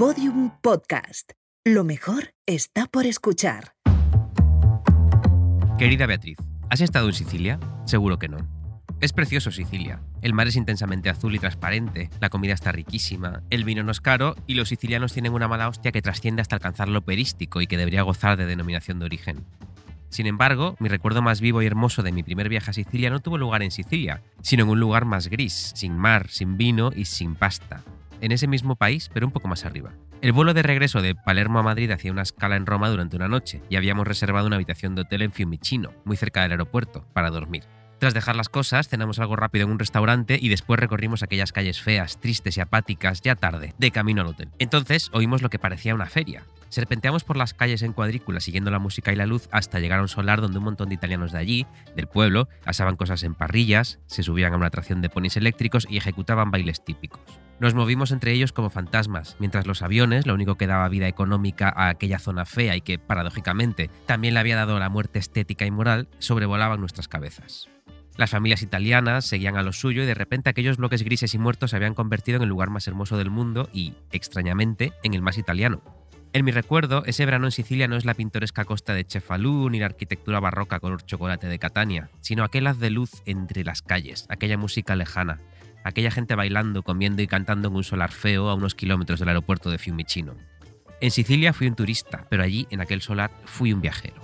Podium Podcast. Lo mejor está por escuchar. Querida Beatriz, ¿has estado en Sicilia? Seguro que no. Es precioso Sicilia. El mar es intensamente azul y transparente, la comida está riquísima, el vino no es caro y los sicilianos tienen una mala hostia que trasciende hasta alcanzar lo perístico y que debería gozar de denominación de origen. Sin embargo, mi recuerdo más vivo y hermoso de mi primer viaje a Sicilia no tuvo lugar en Sicilia, sino en un lugar más gris, sin mar, sin vino y sin pasta. En ese mismo país, pero un poco más arriba. El vuelo de regreso de Palermo a Madrid hacía una escala en Roma durante una noche y habíamos reservado una habitación de hotel en Fiumicino, muy cerca del aeropuerto, para dormir. Tras dejar las cosas, cenamos algo rápido en un restaurante y después recorrimos aquellas calles feas, tristes y apáticas, ya tarde, de camino al hotel. Entonces oímos lo que parecía una feria. Serpenteamos por las calles en cuadrícula siguiendo la música y la luz hasta llegar a un solar donde un montón de italianos de allí, del pueblo, asaban cosas en parrillas, se subían a una atracción de ponis eléctricos y ejecutaban bailes típicos. Nos movimos entre ellos como fantasmas, mientras los aviones, lo único que daba vida económica a aquella zona fea y que, paradójicamente, también le había dado la muerte estética y moral, sobrevolaban nuestras cabezas. Las familias italianas seguían a lo suyo y de repente aquellos bloques grises y muertos se habían convertido en el lugar más hermoso del mundo y, extrañamente, en el más italiano. En mi recuerdo, ese verano en Sicilia no es la pintoresca costa de Cefalù ni la arquitectura barroca color chocolate de Catania, sino aquel haz de luz entre las calles, aquella música lejana, aquella gente bailando, comiendo y cantando en un solar feo a unos kilómetros del aeropuerto de Fiumicino. En Sicilia fui un turista, pero allí, en aquel solar, fui un viajero.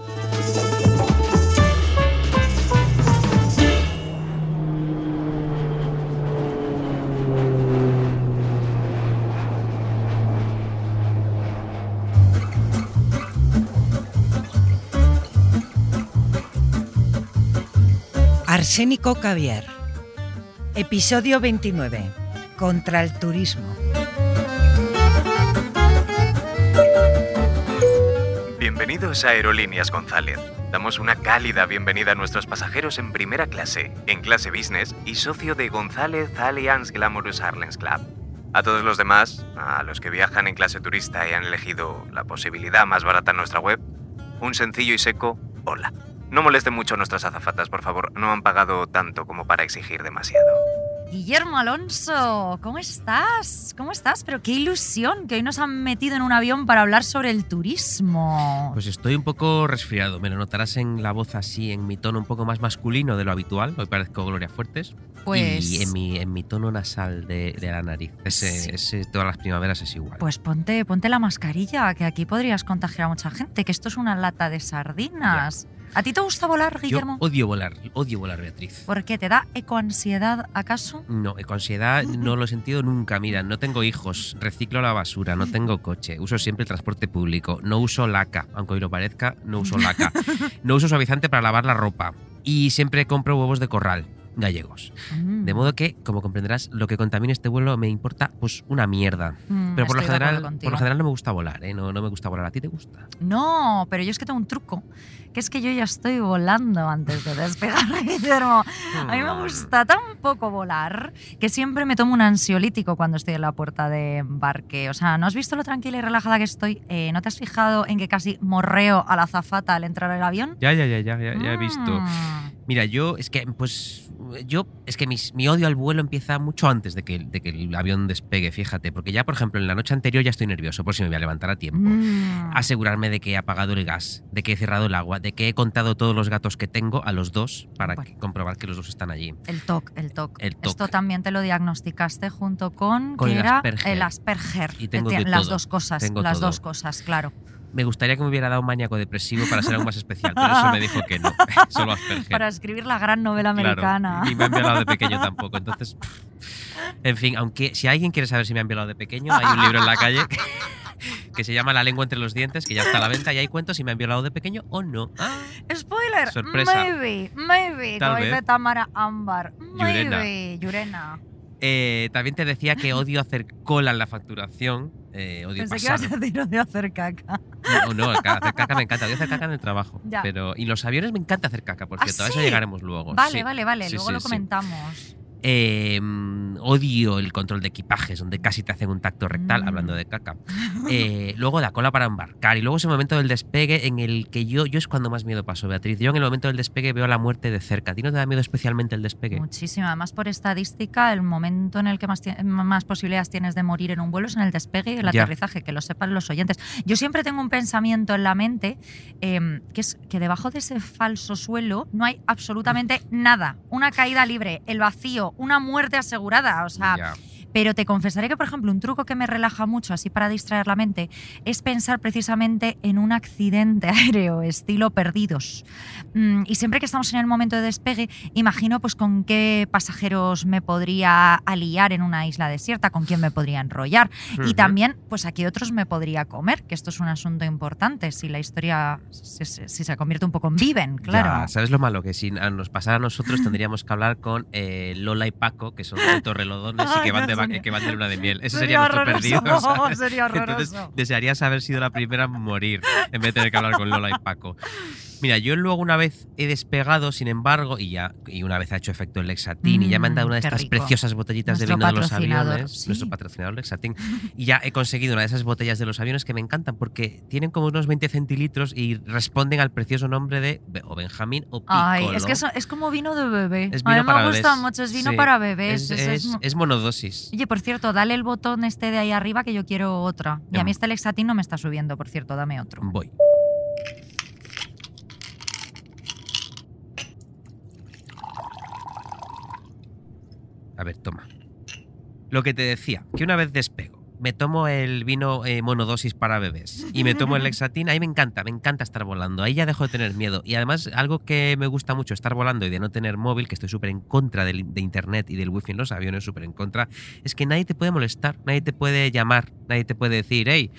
Arsénico Caviar. Episodio 29. Contra el turismo. Bienvenidos a Aerolíneas González. Damos una cálida bienvenida a nuestros pasajeros en primera clase, en clase business y socio de González Allianz Glamorous Airlines Club. A todos los demás, a los que viajan en clase turista y han elegido la posibilidad más barata en nuestra web, un sencillo y seco hola. No molesten mucho a nuestras azafatas, por favor. No han pagado tanto como para exigir demasiado. Guillermo Alonso, ¿cómo estás? ¿Cómo estás? Pero qué ilusión que hoy nos han metido en un avión para hablar sobre el turismo. Pues estoy un poco resfriado, me lo notarás en la voz así, en mi tono un poco más masculino de lo habitual. Hoy parezco Gloria Fuertes. Pues- Y en mi, en mi tono nasal de, de la nariz. Ese, Sí. ese todas las primaveras es igual. Pues ponte, ponte la mascarilla, que aquí podrías contagiar a mucha gente, que esto es una lata de sardinas. ¿A ti te gusta volar, Yo Guillermo? odio volar, odio volar, Beatriz. ¿Por qué? ¿Te da ecoansiedad acaso? No, con ansiedad no lo he sentido nunca. Mira, no tengo hijos, reciclo la basura, no tengo coche, uso siempre el transporte público, no uso laca, aunque hoy lo parezca, no uso laca. No uso suavizante para lavar la ropa y siempre compro huevos de corral gallegos. Mm. De modo que, como comprenderás, lo que contamine este vuelo me importa pues una mierda. Mm, Pero por lo, general, por lo general no me gusta volar, ¿eh? No, no me gusta volar. ¿A ti te gusta? No, pero yo es que tengo un truco, que es que yo ya estoy volando antes de despegar, Guillermo. A mí me gusta tan poco volar que siempre me tomo un ansiolítico cuando estoy en la puerta de embarque. O sea, ¿no has visto lo tranquila y relajada que estoy? Eh, ¿No te has fijado en que casi morreo a la azafata al entrar al avión? Ya, ya, ya, ya, ya, ya he visto. Mm. Mira, yo es que, pues, yo es que mis- mi odio al vuelo empieza mucho antes de que, de que el avión despegue, fíjate, porque ya, por ejemplo, en la noche anterior ya estoy nervioso por si me voy a levantar a tiempo. Mm. Asegurarme de que he apagado el gas, de que he cerrado el agua, de que he contado todos los gatos que tengo a los dos para Bueno. que- comprobar que los dos están allí. El TOC, el TOC. El TOC. Esto también te lo diagnosticaste junto con, Con que el era Asperger. el Asperger. Y tengo de las todo. dos cosas, Tengo las todo. dos cosas, claro. Me gustaría que me hubiera dado un maníaco depresivo para ser aún más especial, pero eso me dijo que no. Solo Asperger. Para escribir la gran novela Claro, americana. Ni me han violado de pequeño tampoco. Entonces, pff. en fin, aunque si alguien quiere saber si me han violado de pequeño, hay un libro en la calle que se llama La lengua entre los dientes, que ya está a la venta y hay cuentos si me han violado de pequeño o no. Ah, Spoiler. Sorpresa. Maybe, maybe. Tal como dice vez. Tamara Ámbar. Yurena. Maybe. Yurena. Eh, también te decía que odio hacer cola en la facturación. eh, odio Pensé que ibas pasar. a decir de hacer caca. No, no, hacer caca me encanta. Odio hacer caca en el trabajo. Ya. Pero, y los aviones me encanta hacer caca, por ¿Ah, cierto. A eso llegaremos luego. Vale, sí. vale, vale. Sí, Luego lo comentamos. Eh, mm, odio el control de equipajes, donde casi te hacen un tacto rectal, Mm. hablando de caca. Eh, luego la cola para embarcar. Y luego ese momento del despegue en el que yo, yo es cuando más miedo paso, Beatriz. Yo en el momento del despegue veo la muerte de cerca. ¿A ti no te da miedo especialmente el despegue? Muchísimo. Además, por estadística, el momento en el que más, más posibilidades tienes de morir en un vuelo es en el despegue y el Ya. aterrizaje, que lo sepan los oyentes. Yo siempre tengo un pensamiento en la mente eh, que es que debajo de ese falso suelo no hay absolutamente nada. Una caída libre, el vacío, una muerte asegurada. O sea. Pero te confesaré que, por ejemplo, un truco que me relaja mucho, así para distraer la mente, es pensar precisamente en un accidente aéreo, estilo perdidos. Mm, y siempre que estamos en el momento de despegue, imagino pues con qué pasajeros me podría aliar en una isla desierta, con quién me podría enrollar. Y también, pues a qué otros me podría comer, que esto es un asunto importante, si la historia si, se convierte un poco en viven, claro. Ya, ¿Sabes lo malo? Que si nos pasara a nosotros tendríamos que hablar con eh, Lola y Paco, que son torrelodones y que van, de, va- sería- que van de luna de miel. Ese sería sería, nuestro perdido. ¿sabes? sería Entonces, horroroso. desearías haber sido la primera en morir en vez de tener que hablar con Lola y Paco. Mira, yo luego una vez he despegado, sin embargo, y ya y una vez ha hecho efecto el Lexatin y ya me han dado Mm, una de estas rico. preciosas botellitas Nuestro de vino de los aviones, sí. nuestro patrocinador Lexatin, y ya he conseguido una de esas botellas de los aviones que me encantan porque tienen como unos 20 centilitros y responden al precioso nombre de o Benjamín o Piccolo. Ay, es que es como vino de bebé. Es a vino mí para me gusta mucho, es vino Sí. para bebés. Es, es- es es- mo- es monodosis. Oye, por cierto, dale el botón este de ahí arriba que yo quiero otra. Y a mí este Lexatin no me está subiendo, por cierto, dame otro. Voy. A ver, toma. Lo que te decía, que una vez despego, me tomo el vino eh, monodosis para bebés y me tomo el Lexatin, ahí me encanta, me encanta estar volando, ahí ya dejo de tener miedo. Y además, algo que me gusta mucho estar volando y de no tener móvil, que estoy súper en contra del- de internet y del wifi en los aviones, súper en contra, es que nadie te puede molestar, nadie te puede llamar, nadie te puede decir, hey,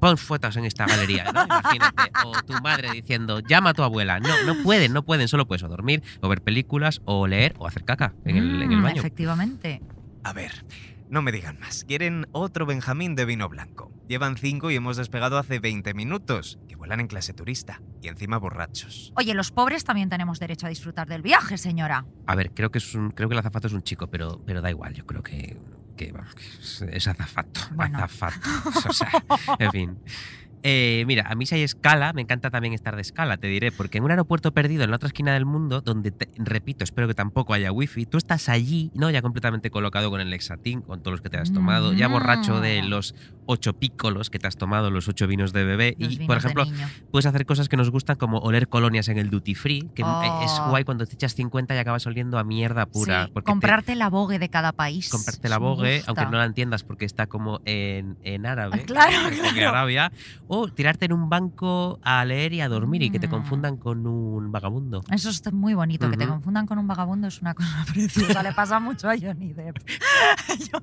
pon fotos en esta galería, ¿no? Imagínate. O tu madre diciendo, llama a tu abuela. No, no pueden, no pueden. Solo puedes o dormir, o ver películas, o leer, o hacer caca en el, en el Mm, baño. Efectivamente. A ver, no me digan más. Quieren otro Benjamín de vino blanco. Llevan cinco y hemos despegado hace 20 minutos. Que vuelan en clase turista. Y encima borrachos. Oye, los pobres también tenemos derecho a disfrutar del viaje, señora. A ver, creo que es un, creo que el azafato es un chico, pero, pero da igual. Yo creo que, que, vamos, que es, azafato. Bueno. Azafato. O sea, en fin. Eh, mira, a mí si hay escala, me encanta también estar de escala, te diré, porque en un aeropuerto perdido en la otra esquina del mundo, donde, te- repito, espero que tampoco haya wifi, tú estás allí, ¿no? Ya completamente colocado con el Lexatin, con todos los que te has tomado, ya borracho de Mm. los ocho pícolos que te has tomado, los ocho vinos de bebé, Los y por ejemplo, puedes hacer cosas que nos gustan como oler colonias en el duty free, que Oh. es guay cuando te echas 50 y acabas oliendo a mierda pura. Sí, porque te- comprarte la Vogue de cada país. comprarte la gusta. aunque no la entiendas porque está como en, en árabe, Ah, claro, en claro. Arabia, o tirarte en un banco a leer y a dormir y que te Mm. confundan con un vagabundo. Eso es muy bonito, que te confundan con un vagabundo es una cosa preciosa, le pasa mucho a Johnny Depp. Yo-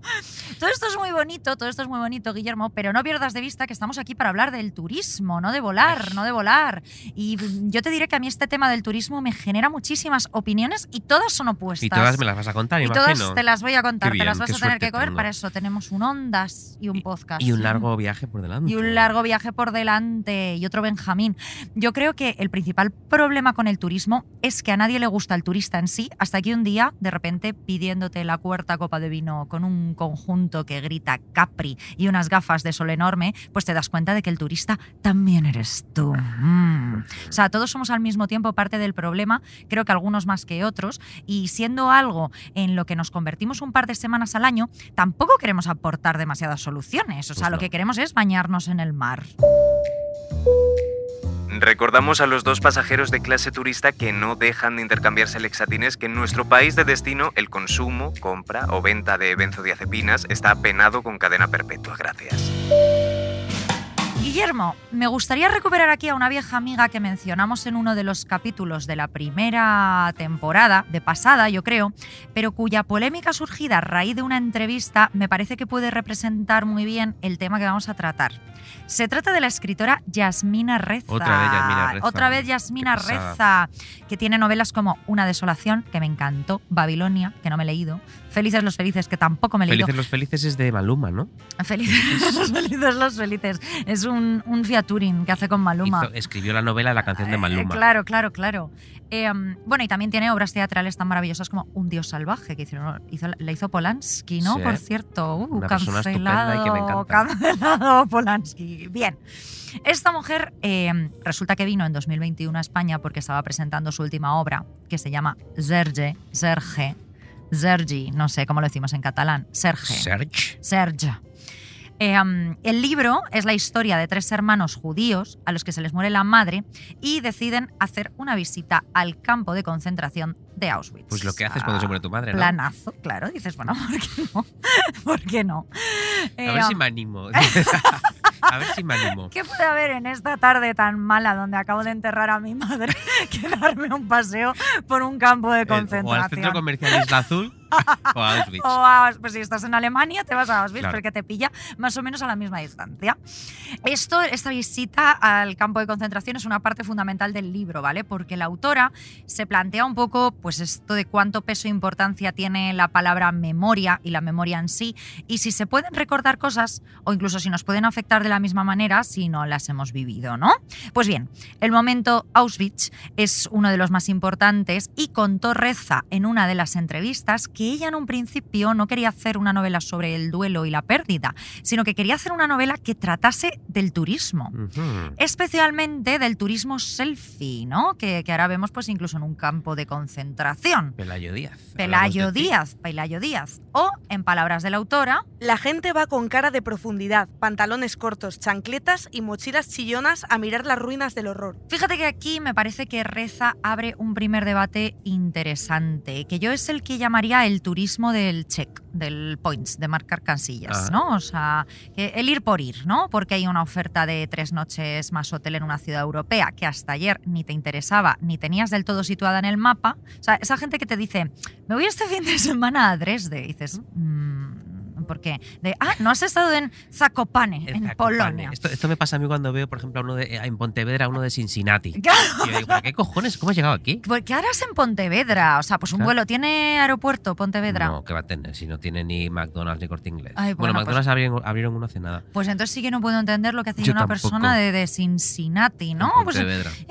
todo esto es muy bonito, todo esto es muy bonito, Guillermo, pero no pierdas de vista que estamos aquí para hablar del turismo, no de volar, Ay. no de volar. Y yo te diré que a mí este tema del turismo me genera muchísimas opiniones y todas son opuestas. Y todas me las vas a contar, Y imagino. todas te las voy a contar, Qué te las bien, vas a tener que coger. tengo. Para eso tenemos un Ondas y un podcast. Y un largo viaje por delante. Y un largo viaje por delante y otro Benjamín. Yo creo que el principal problema con el turismo es que a nadie le gusta el turista en sí, hasta que un día, de repente, pidiéndote la cuarta copa de vino con un conjunto que grita Capri y unas gafas de sol enorme, pues te das cuenta de que el turista también eres tú. Mm. O sea, todos somos al mismo tiempo parte del problema, creo que algunos más que otros, y siendo algo en lo que nos convertimos un par de semanas al año, tampoco queremos aportar demasiadas soluciones. O sea, Pues lo no. que queremos es bañarnos en el mar. Recordamos a los dos pasajeros de clase turista que no dejan de intercambiarse lexatines que en nuestro país de destino el consumo, compra o venta de benzodiazepinas está penado con cadena perpetua. Gracias. Guillermo, me gustaría recuperar aquí a una vieja amiga que mencionamos en uno de los capítulos de la primera temporada, de pasada yo creo, pero cuya polémica surgida a raíz de una entrevista me parece que puede representar muy bien el tema que vamos a tratar. Se trata de la escritora Yasmina Reza. Otra vez Yasmina Reza. Otra vez Yasmina. Reza, que tiene novelas como Una desolación, que me encantó, Babilonia, que no me he leído, Felices los felices, que tampoco me he leído. Felices los felices es de Maluma, ¿no? Felices los felices, los felices. Es un, un featuring que hace con Maluma. Hizo- escribió la novela la canción de Eh, Maluma. claro, claro, claro. Eh, um, bueno, y también tiene obras teatrales tan maravillosas como Un Dios salvaje, que hicieron, hizo, le hizo Polanski, ¿no? Sí. Por cierto. Uh, Una que me cancelado, encanta. cancelado Polanski. Bien. Esta mujer eh, resulta que vino en 2021 a España porque estaba presentando su última obra, que se llama Serge, Serge, Sergi, no sé cómo lo decimos en catalán, Serge. Serge. Serge. Eh, um, el libro es la historia de tres hermanos judíos a los que se les muere la madre y deciden hacer una visita al campo de concentración de Auschwitz. Pues lo que haces cuando se muere tu madre, ¿no? Planazo, claro. Dices, bueno, ¿por qué no? ¿Por qué no? A Eh, ver si um, me animo. a ver si me animo. ¿Qué puede haber en esta tarde tan mala donde acabo de enterrar a mi madre que darme un paseo por un campo de Eh, o al concentración? centro comercial Isla Azul o a Auschwitz. O a- pues si estás en Alemania, te vas a Auschwitz, Claro. porque te pilla más o menos a la misma distancia. Esto, esta visita al campo de concentración es una parte fundamental del libro, ¿vale? Porque la autora se plantea un poco, pues esto de cuánto peso e importancia tiene la palabra memoria y la memoria en sí, y si se pueden recordar cosas, o incluso si nos pueden afectar de la misma manera si no las hemos vivido, ¿no? Pues bien, el momento Auschwitz es uno de los más importantes y contó Reza en una de las entrevistas que ella en un principio no quería hacer una novela sobre el duelo y la pérdida, sino que quería hacer una novela que tratase del turismo. Especialmente del turismo selfie, ¿no? Que, que ahora vemos pues incluso en un campo de concentración. Pelayo Díaz. Pelayo. Díaz, Pelayo Díaz. O, en palabras de la autora, La gente va con cara de profundidad, pantalones cortos, chancletas y mochilas chillonas a mirar las ruinas del horror. Fíjate que aquí me parece que Reza abre un primer debate interesante, que yo es el que llamaría el turismo del check, del points, de marcar casillas, Ah. ¿no? O sea, el ir por ir, ¿no? Porque hay una oferta de tres noches más hotel en una ciudad europea que hasta ayer ni te interesaba ni tenías del todo situada en el mapa. O sea, esa gente que te dice, me voy este fin de semana a Dresde, y dices, "Mm, ¿por qué? De, ah, no has estado en Zakopane, en, Zakopane. Polonia. Esto, esto me pasa a mí cuando veo, por ejemplo, a uno de, eh, en Pontevedra, a uno de Cincinnati. Claro. Y yo digo, ¿pero qué cojones? ¿Cómo has llegado aquí? Pues, ¿Qué harás en Pontevedra? O sea, pues un Claro. vuelo. ¿Tiene aeropuerto Pontevedra? No, ¿qué va a tener? Si no tiene ni McDonald's ni Corte Inglés. Ay, bueno, bueno, McDonald's abrieron, abrieron uno hace nada. Pues entonces sí que no puedo entender lo que hace Yo una tampoco. persona de, de Cincinnati, ¿no? en Pues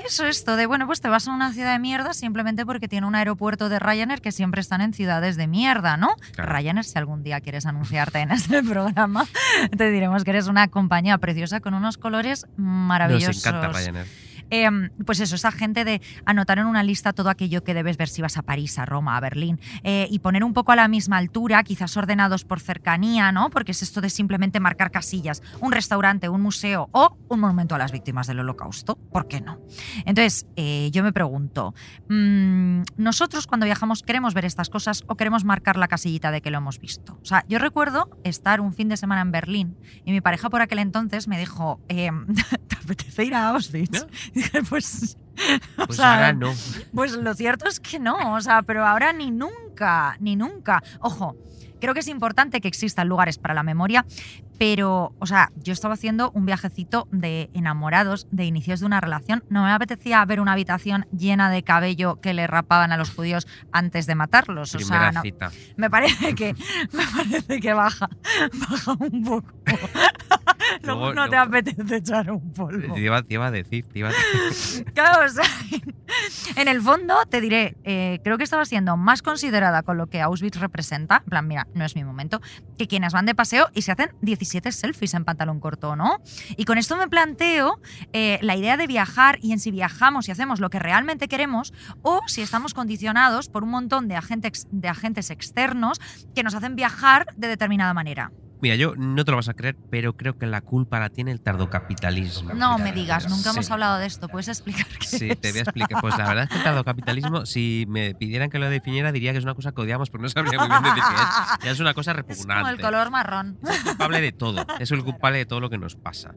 eso esto de, bueno, pues te vas a una ciudad de mierda simplemente porque tiene un aeropuerto de Ryanair que siempre están en ciudades de mierda, ¿no? Claro. Ryanair, si algún día quieres anunciarte en este programa, te diremos que eres una compañía preciosa con unos colores maravillosos. Nos encanta Ryanair. Eh, pues eso, esa gente de anotar en una lista todo aquello que debes ver si vas a París, a Roma, a Berlín, eh, y poner un poco a la misma altura, quizás ordenados por cercanía, ¿no? Porque es esto de simplemente marcar casillas, un restaurante, un museo o un monumento a las víctimas del holocausto. ¿Por qué no? Entonces, eh, yo me pregunto, mm, ¿nosotros cuando viajamos queremos ver estas cosas o queremos marcar la casillita de que lo hemos visto? O sea, yo recuerdo estar un fin de semana en Berlín y mi pareja por aquel entonces me dijo, eh, ¿te apetece ir a Auschwitz? ¿No? Pues, o Pues sea, ahora no. pues lo cierto es que no, o sea, pero ahora ni nunca, ni nunca. Ojo, creo que es importante que existan lugares para la memoria, pero, o sea, yo estaba haciendo un viajecito de enamorados, de inicios de una relación. No me apetecía ver una habitación llena de cabello que le rapaban a los judíos antes de matarlos. O Primera sea, no- cita. me parece que me parece que baja, baja un poco. Luego Luego- no te apetece echar un polvo. Te iba, te iba a decir, te iba a decir. Claro, o sea, en el fondo te diré, eh, creo que estaba siendo más considerada con lo que Auschwitz representa, en plan, mira, no es mi momento, que quienes van de paseo y se hacen 17 selfies en pantalón corto, ¿no? Y con esto me planteo eh, la idea de viajar y en si viajamos y hacemos lo que realmente queremos o si estamos condicionados por un montón de agentes, de agentes externos que nos hacen viajar de determinada manera. Mira, yo no te lo vas a creer, pero creo que la culpa la tiene el tardocapitalismo. No me digas, nunca hemos Sí. hablado de esto, ¿puedes explicar qué Sí, es? te voy a explicar. Pues la verdad es que el tardocapitalismo, si me pidieran que lo definiera, diría que es una cosa que odiamos, pero no sabría muy bien decir qué es. Ya es una cosa Es como repugnante. el color marrón. Es el culpable de todo. Es el culpable de todo lo que nos pasa.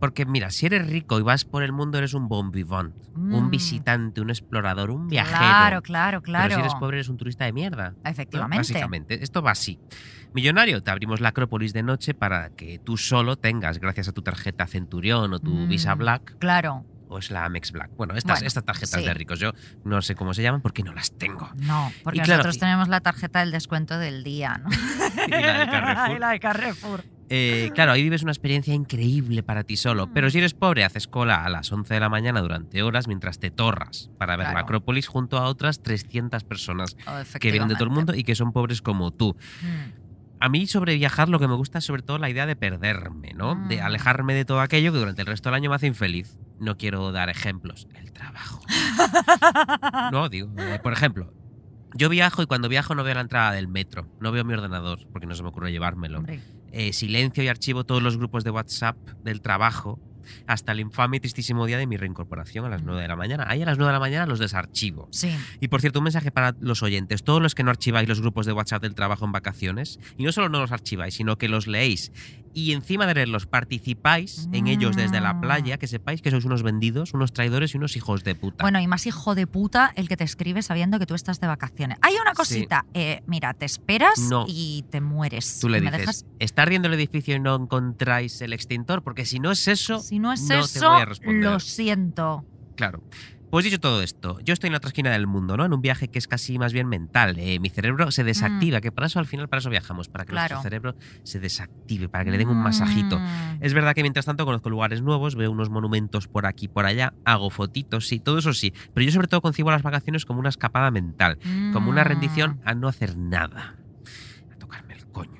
Porque mira, si eres rico y vas por el mundo, eres un bon vivant, Mm. un visitante, un explorador, un viajero. Claro, claro, claro. Pero si eres pobre, eres un turista de mierda. ¿no? Efectivamente. Básicamente, esto va así. Millonario, te abrimos la Acrópolis de noche para que tú solo tengas, gracias a tu tarjeta Centurión o tu Mm. Visa Black, Claro. o es la Amex Black. Bueno, estas, Bueno, estas tarjetas sí. de ricos, yo no sé cómo se llaman porque no las tengo. No, porque Y nosotros tenemos la tarjeta del descuento del día, ¿no? Y la del Carrefour. Y la de Carrefour. Eh, claro, ahí vives una experiencia increíble para ti solo. Pero si eres pobre, haces cola a las 11 de la mañana durante horas mientras te torras para ver la. Acrópolis junto a otras 300 personas Oh, que vienen de todo el mundo y que son pobres como tú. Mm. A mí sobre viajar lo que me gusta es sobre todo la idea de perderme, ¿no? De Mm. alejarme de todo aquello que durante el resto del año me hace infeliz. No quiero dar ejemplos. El trabajo. No, digo, eh, por ejemplo, yo viajo y cuando viajo no veo la entrada del metro, no veo mi ordenador porque no se me ocurre llevármelo. Hombre, Eh, silencio y archivo todos los grupos de WhatsApp del trabajo hasta el infame y tristísimo día de mi reincorporación a las 9 de la mañana. Ahí a las 9 de la mañana los desarchivo. sí. Y por cierto, un mensaje para los oyentes. Todos los que no archiváis los grupos de WhatsApp del trabajo en vacaciones, y no solo no los archiváis, sino que los leéis. Y encima de leerlos, participáis en ellos desde la playa, que sepáis que sois unos vendidos, unos traidores y unos hijos de puta. Bueno, y más hijo de puta el que te escribe sabiendo que tú estás de vacaciones. Hay una cosita, eh, mira, te esperas No. y te mueres. Tú le ¿Me dices, dejas? ¿está ardiendo el edificio y no encontráis el extintor? Porque si no es eso, Si no es no te eso, voy a responder. lo siento. Claro. Pues dicho todo esto, yo estoy en la otra esquina del mundo, ¿no? En un viaje que es casi más bien mental. Eh, mi cerebro se desactiva, que para eso al final, para eso viajamos, para que Mm. Claro. nuestro cerebro se desactive, para que le den un masajito. Mm. Es verdad que mientras tanto conozco lugares nuevos, veo unos monumentos por aquí, por allá, hago fotitos, sí, todo eso sí. Pero yo sobre todo concibo las vacaciones como una escapada mental, como una Mm. rendición a no hacer nada. Coño.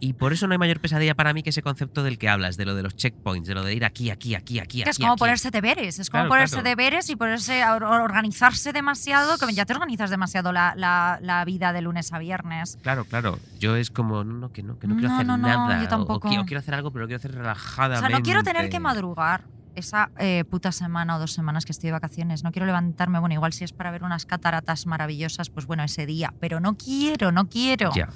y por eso no hay mayor pesadilla para mí que ese concepto del que hablas, de lo de los checkpoints, de lo de ir aquí, aquí, aquí, aquí, Que es aquí. como aquí. ponerse deberes, es como Claro, ponerse claro. deberes y ponerse a or- organizarse demasiado, que ya te organizas demasiado la, la- la vida de lunes a viernes. Claro, claro. Yo es como, no, no, que no, que no quiero No, hacer no, no, nada. yo o- tampoco. O, quiero, quiero hacer algo, pero lo quiero hacer O relajadamente. sea, no quiero tener que madrugar esa eh, puta semana o dos semanas que estoy de vacaciones. No quiero levantarme, bueno, igual si es para ver unas cataratas maravillosas, pues bueno, ese día. Pero no quiero, no quiero. Ya.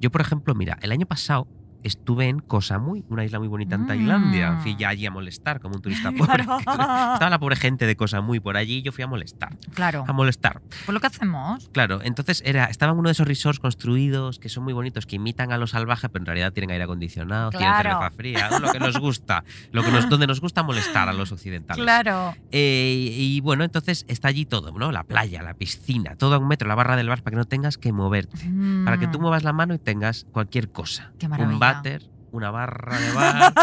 Yo, por ejemplo, mira, el año pasado estuve en Koh Samui, una isla muy bonita en Mm. Tailandia. Fui ya allí a molestar, como un turista pobre. Claro. Estaba la pobre gente de Koh Samui por allí y yo fui a molestar. Claro, A molestar. pues lo que hacemos. Claro, entonces era, estaba en uno de esos resorts construidos que son muy bonitos, que imitan a lo salvaje, pero en realidad tienen aire acondicionado, tienen Claro. cerveza fría, lo que nos gusta, lo que nos, donde nos gusta molestar a los occidentales. Claro. Eh, y bueno, entonces está allí todo, ¿no? La playa, la piscina, todo a un metro, la barra del bar, para que no tengas que moverte. Para que tú Mm. muevas la mano y tengas cualquier cosa. Qué maravilla. Un váter, una barra de bar,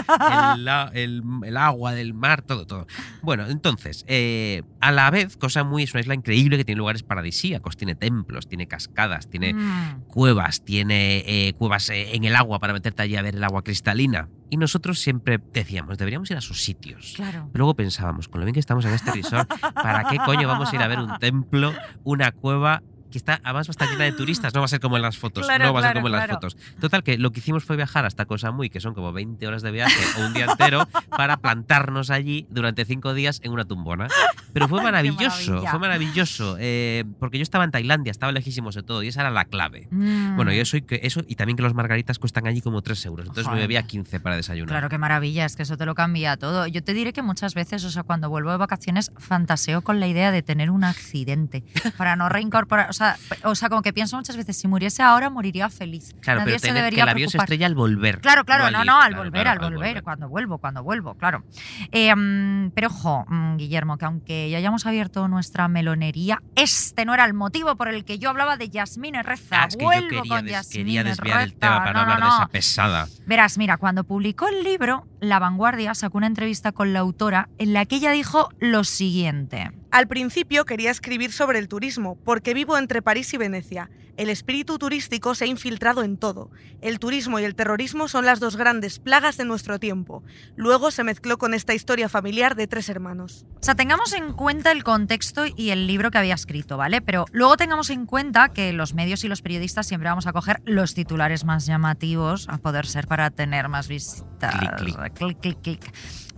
el, la- el- el agua del mar, todo, todo. Bueno, entonces, eh, a la vez, Cosa Muy es una isla increíble que tiene lugares paradisíacos, tiene templos, tiene cascadas, tiene Mm. cuevas, tiene eh, cuevas eh, en el agua para meterte allí a ver el agua cristalina. Y nosotros siempre decíamos, deberíamos ir a sus sitios. Claro. Pero luego pensábamos, con lo bien que estamos en este resort, ¿para qué coño vamos a ir a ver un templo, una cueva que está, además va a estar llena de turistas? No va a ser como en las fotos, Claro, no va a ser claro, como en las claro. fotos. Total, que lo que hicimos fue viajar hasta Cosa Muy, que son como 20 horas de viaje o un día entero, para plantarnos allí durante cinco días en una tumbona. Pero fue maravilloso, fue maravilloso, eh, porque yo estaba en Tailandia, estaba lejísimos de todo y esa era la clave. Mm. Bueno, yo soy que eso y también que los margaritas cuestan allí como 3 euros. Entonces Joder. me bebía 15 para desayunar. Claro, qué maravilla, es que eso te lo cambia todo. Yo te diré que muchas veces, o sea, cuando vuelvo de vacaciones, fantaseo con la idea de tener un accidente para no reincorporar. O sea, o sea como que pienso muchas veces, si muriese ahora, moriría feliz. Claro, Nadie pero se tener que debería el avión se estrella al volver. Claro, claro, no, ir. no, al Claro, volver, claro, al volver, cuando vuelvo, cuando vuelvo, claro. Eh, mm, pero ojo, mm, Guillermo, que aunque ya hayamos abierto nuestra melonería, este no era el motivo por el que yo hablaba de Yasmín Reza. Ah, es que yo Vuelvo quería, con des- quería desviar el tema para no, hablar de esa pesada. Verás, mira, cuando publicó el libro, La Vanguardia sacó una entrevista con la autora en la que ella dijo lo siguiente. Al principio quería escribir sobre el turismo, porque vivo entre París y Venecia. El espíritu turístico se ha infiltrado en todo. El turismo y el terrorismo son las dos grandes plagas de nuestro tiempo. Luego se mezcló con esta historia familiar de tres hermanos. O sea, tengamos en cuenta el contexto y el libro que había escrito, ¿vale? Pero luego tengamos en cuenta que los medios y los periodistas siempre vamos a coger los titulares más llamativos, a poder ser para tener más visitas. Clic, clic. clic, clic, clic.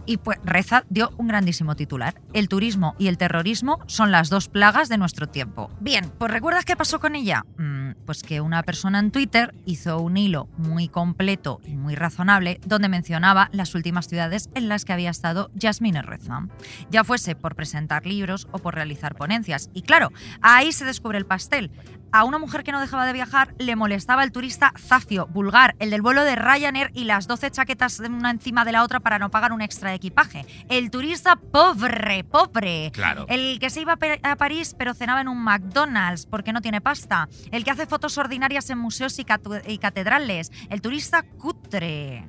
Y pues Reza dio un grandísimo titular. El turismo y el terrorismo son las dos plagas de nuestro tiempo. Bien, pues ¿recuerdas qué pasó con ella? Mm, pues que una persona en Twitter hizo un hilo muy completo y muy razonable donde mencionaba las últimas ciudades en las que había estado Yasmine Reza. Ya fuese por presentar libros o por realizar ponencias. Y claro, ahí se descubre el pastel. A una mujer que no dejaba de viajar le molestaba el turista zafio, vulgar, el del vuelo de Ryanair y las 12 chaquetas de una encima de la otra para no pagar un extra de equipaje. El turista pobre, pobre. Claro. El que se iba a París pero cenaba en un McDonald's porque no tiene pasta. El que hace fotos ordinarias en museos y, y catedrales. El turista cutre.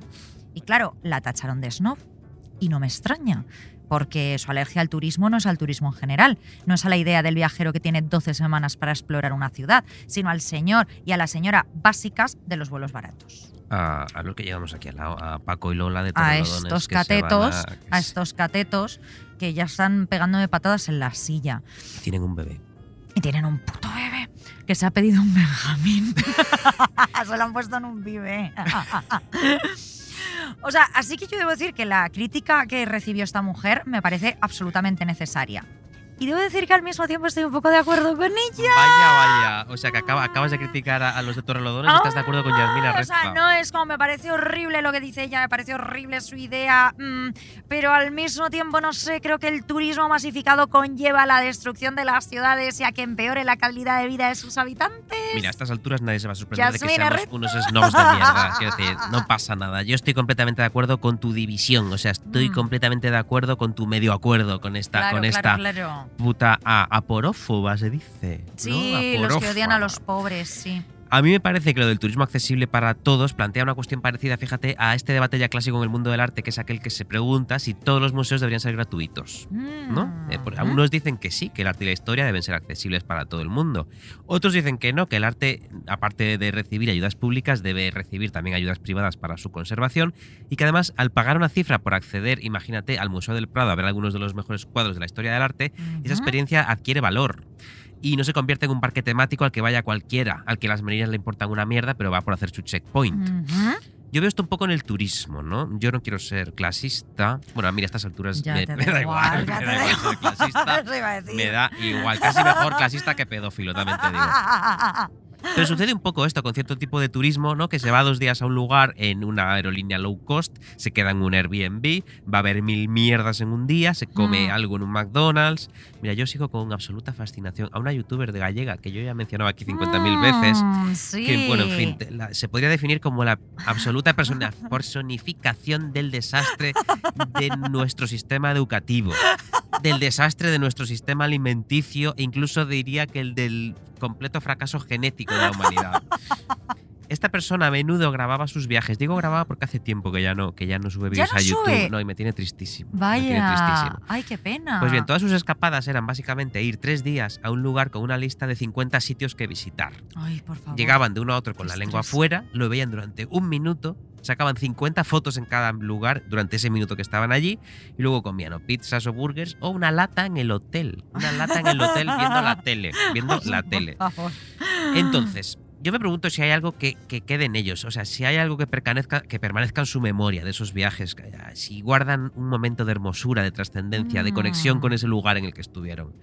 Y claro, la tacharon de snob. Y no me extraña, porque su alergia al turismo no es al turismo en general, no es a la idea del viajero que tiene 12 semanas para explorar una ciudad, sino al señor y a la señora básicas de los vuelos baratos. A, a lo que llegamos aquí al lado, a Paco y Lola de A estos catetos, a- a estos catetos que ya están pegándome patadas en la silla. Tienen un bebé. Y tienen un puto bebé que se ha pedido un Benjamín. se lo han puesto en un vive. o sea, así que yo debo decir que la crítica que recibió esta mujer me parece absolutamente necesaria. Y debo decir que al mismo tiempo estoy un poco de acuerdo con ella. Vaya, vaya. O sea, que acaba- acabas de criticar a, a los de Torrelodones y estás de acuerdo con Yasmina Ah, O sea, no es como me parece horrible lo que dice ella, me parece horrible su idea, mm, pero al mismo tiempo, no sé, creo que el turismo masificado conlleva la destrucción de las ciudades y a que empeore la calidad de vida de sus habitantes. Mira, a estas alturas nadie se va a sorprender de que seamos unos snobs de mierda. Quiero decir, no pasa nada. Yo estoy completamente de acuerdo con tu división. O sea, estoy Mm. completamente de acuerdo con tu medio acuerdo con esta, claro, con claro, esta claro. Puta a- aporófoba, se dice. ¿no? Sí, los que odian a los pobres, sí. A mí me parece que lo del turismo accesible para todos plantea una cuestión parecida, fíjate, a este debate ya clásico en el mundo del arte, que es aquel que se pregunta si todos los museos deberían ser gratuitos. ¿No? Eh, Mm. algunos dicen que sí, que el arte y la historia deben ser accesibles para todo el mundo. Otros dicen que no, que el arte, aparte de recibir ayudas públicas, debe recibir también ayudas privadas para su conservación y que además, al pagar una cifra por acceder, imagínate, al Museo del Prado a ver algunos de los mejores cuadros de la historia del arte, esa experiencia adquiere valor. Y no se convierte en un parque temático al que vaya cualquiera, al que las medidas le importan una mierda, pero va por hacer su checkpoint. Ujú. Yo veo esto un poco en el turismo, ¿no? Yo no quiero ser clasista. Bueno, mira, a estas alturas me, me da igual, me da igual ser clasista. Me da igual, casi mejor clasista que pedófilo, también te digo. Pero sucede un poco esto con cierto tipo de turismo, ¿no? Que se va dos días a un lugar en una aerolínea low cost, se queda en un Airbnb, va a haber mil mierdas en un día, se come Mm. algo en un McDonald's. Mira, yo sigo con absoluta fascinación a una youtuber de gallega que yo ya mencionaba aquí 50.000 veces. Mm, sí. Que, bueno, en fin, la- se podría definir como la absoluta persona, personificación del desastre de nuestro sistema educativo, del desastre de nuestro sistema alimenticio e incluso diría que el del completo fracaso genético de la humanidad. Esta persona a menudo grababa sus viajes. Digo grababa porque hace tiempo que ya no, que ya no sube ¿Ya vídeos no a YouTube. sube? No, y me tiene tristísimo. me tiene Vaya. tristísimo. Ay, qué pena. Pues bien, todas sus escapadas eran básicamente ir tres días a un lugar con una lista de 50 sitios que visitar. Ay, por favor. Llegaban de uno a otro con Qué la lengua afuera, lo veían durante un minuto, sacaban 50 fotos en cada lugar durante ese minuto que estaban allí y luego comían o pizzas o burgers o una lata en el hotel. Una lata en el hotel viendo la tele, viendo la tele. Favor. Entonces, yo me pregunto si hay algo que, que quede en ellos, o sea, si hay algo que permanezca, que permanezca en su memoria de esos viajes, que- si guardan un momento de hermosura, de trascendencia, de conexión con Mm. ese lugar en el que estuvieron.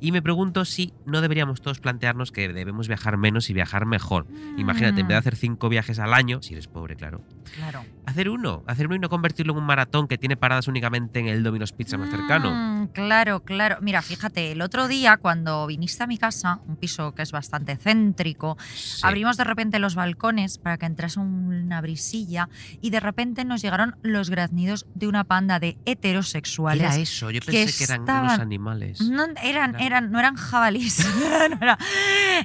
Y me pregunto si no deberíamos todos plantearnos que debemos viajar menos y viajar mejor. Imagínate, en vez de Mm, hacer cinco viajes al año, si eres pobre, claro, Claro. hacer uno, hacer uno y no convertirlo en un maratón que tiene paradas únicamente en el Domino's Pizza más cercano. Mm, claro, claro. Mira, fíjate, el otro día cuando viniste a mi casa, un piso que es bastante céntrico, Sí. abrimos de repente los balcones para que entrase una brisilla y de repente nos llegaron los graznidos de una panda de heterosexuales. Era eso, yo pensé que eran unos animales. No eran. Eran, no eran jabalís. No era-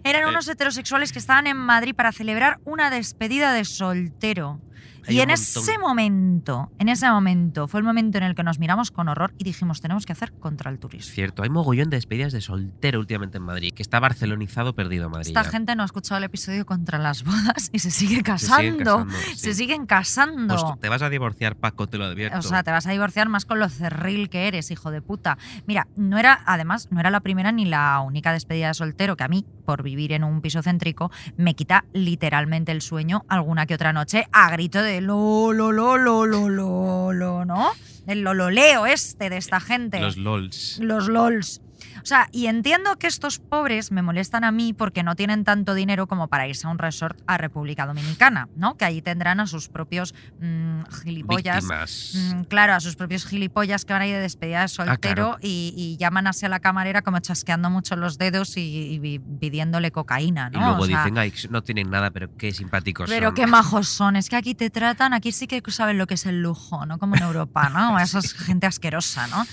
eran Eh. unos heterosexuales que estaban en Madrid para celebrar una despedida de soltero. Hay y en montón. ese momento, en ese momento, fue el momento en el que nos miramos con horror y dijimos, tenemos que hacer contra el turismo. Cierto, hay mogollón de despedidas de soltero últimamente en Madrid, que está barcelonizado perdido Madrid. Esta ya. gente no ha escuchado el episodio contra las bodas y se sigue Se siguen casando. casando, sí. Se siguen casando. Pues te vas a divorciar, Paco, te lo advierto. O sea, te vas a divorciar más con lo cerril que eres, hijo de puta. Mira, no era, además, no era la primera ni la única despedida de soltero que a mí, por vivir en un piso céntrico, me quita literalmente el sueño alguna que otra noche a grito de lo, lo, lo, lo, lo, lo, lo, ¿no? El lololeo este de esta gente. Los LOLs. Los LOLs. O sea, y entiendo que estos pobres me molestan a mí porque no tienen tanto dinero como para irse a un resort a República Dominicana, ¿no? Que allí tendrán a sus propios mm, gilipollas. Mm, claro, a sus propios gilipollas que van a ir de despedida de soltero claro. y, y llaman así a la camarera como chasqueando mucho los dedos y, y pidiéndole cocaína, ¿no? Y luego O sea, dicen, ay, no tienen nada, pero qué simpáticos pero son. qué majos son. Es que aquí te tratan, aquí sí que saben lo que es el lujo, ¿no? Como en Europa, ¿no? Esa es gente asquerosa, ¿no?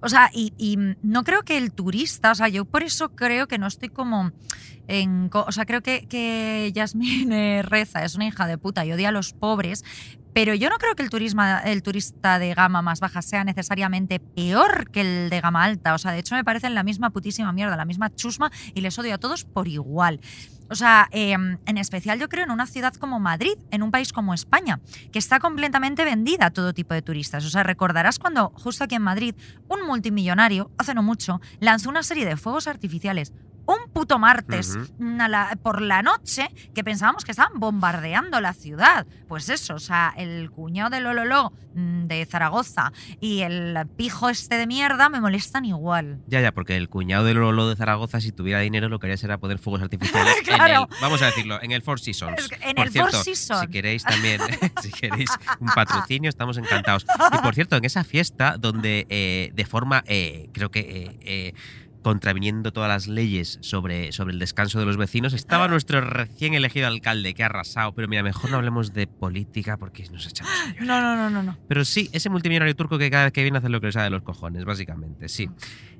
O sea, y, no creo que el turista, o sea, yo por eso creo que no estoy como en... O sea, creo que, que Yasmín eh, Reza es una hija de puta y odia a los pobres, pero yo no creo que el, turismo, el turista de gama más baja sea necesariamente peor que el de gama alta. O sea, de hecho me parecen la misma putísima mierda, la misma chusma y les odio a todos por igual. O sea, eh, en especial yo creo en una ciudad como Madrid, en un país como España, que está completamente vendida a todo tipo de turistas. O sea, recordarás cuando justo aquí en Madrid un multimillonario, hace no mucho, lanzó una serie de fuegos artificiales un puto martes Ujú. a la- por la noche que pensábamos que estaban bombardeando la ciudad. Pues eso, o sea, el cuñado de Lololo mm, de Zaragoza y el pijo este de mierda me molestan igual. Ya, ya, porque el cuñado de Lolo de Zaragoza, si tuviera dinero, lo que haría será poner fuegos artificiales Claro. en el, vamos a decirlo, en el Four Seasons. Es que en por el Four cierto, Seasons. si queréis también, si queréis un patrocinio, estamos encantados. Y por cierto, en esa fiesta donde eh, de forma, eh, creo que eh, eh, contraviniendo todas las leyes sobre, sobre el descanso de los vecinos, estaba nuestro recién elegido alcalde, que ha arrasado. Pero mira, mejor no hablemos de política porque nos echamos a llorar. No, no, no, no, no. Pero sí, ese multimillonario turco que cada vez que viene hace lo que le sale de los cojones, básicamente, sí.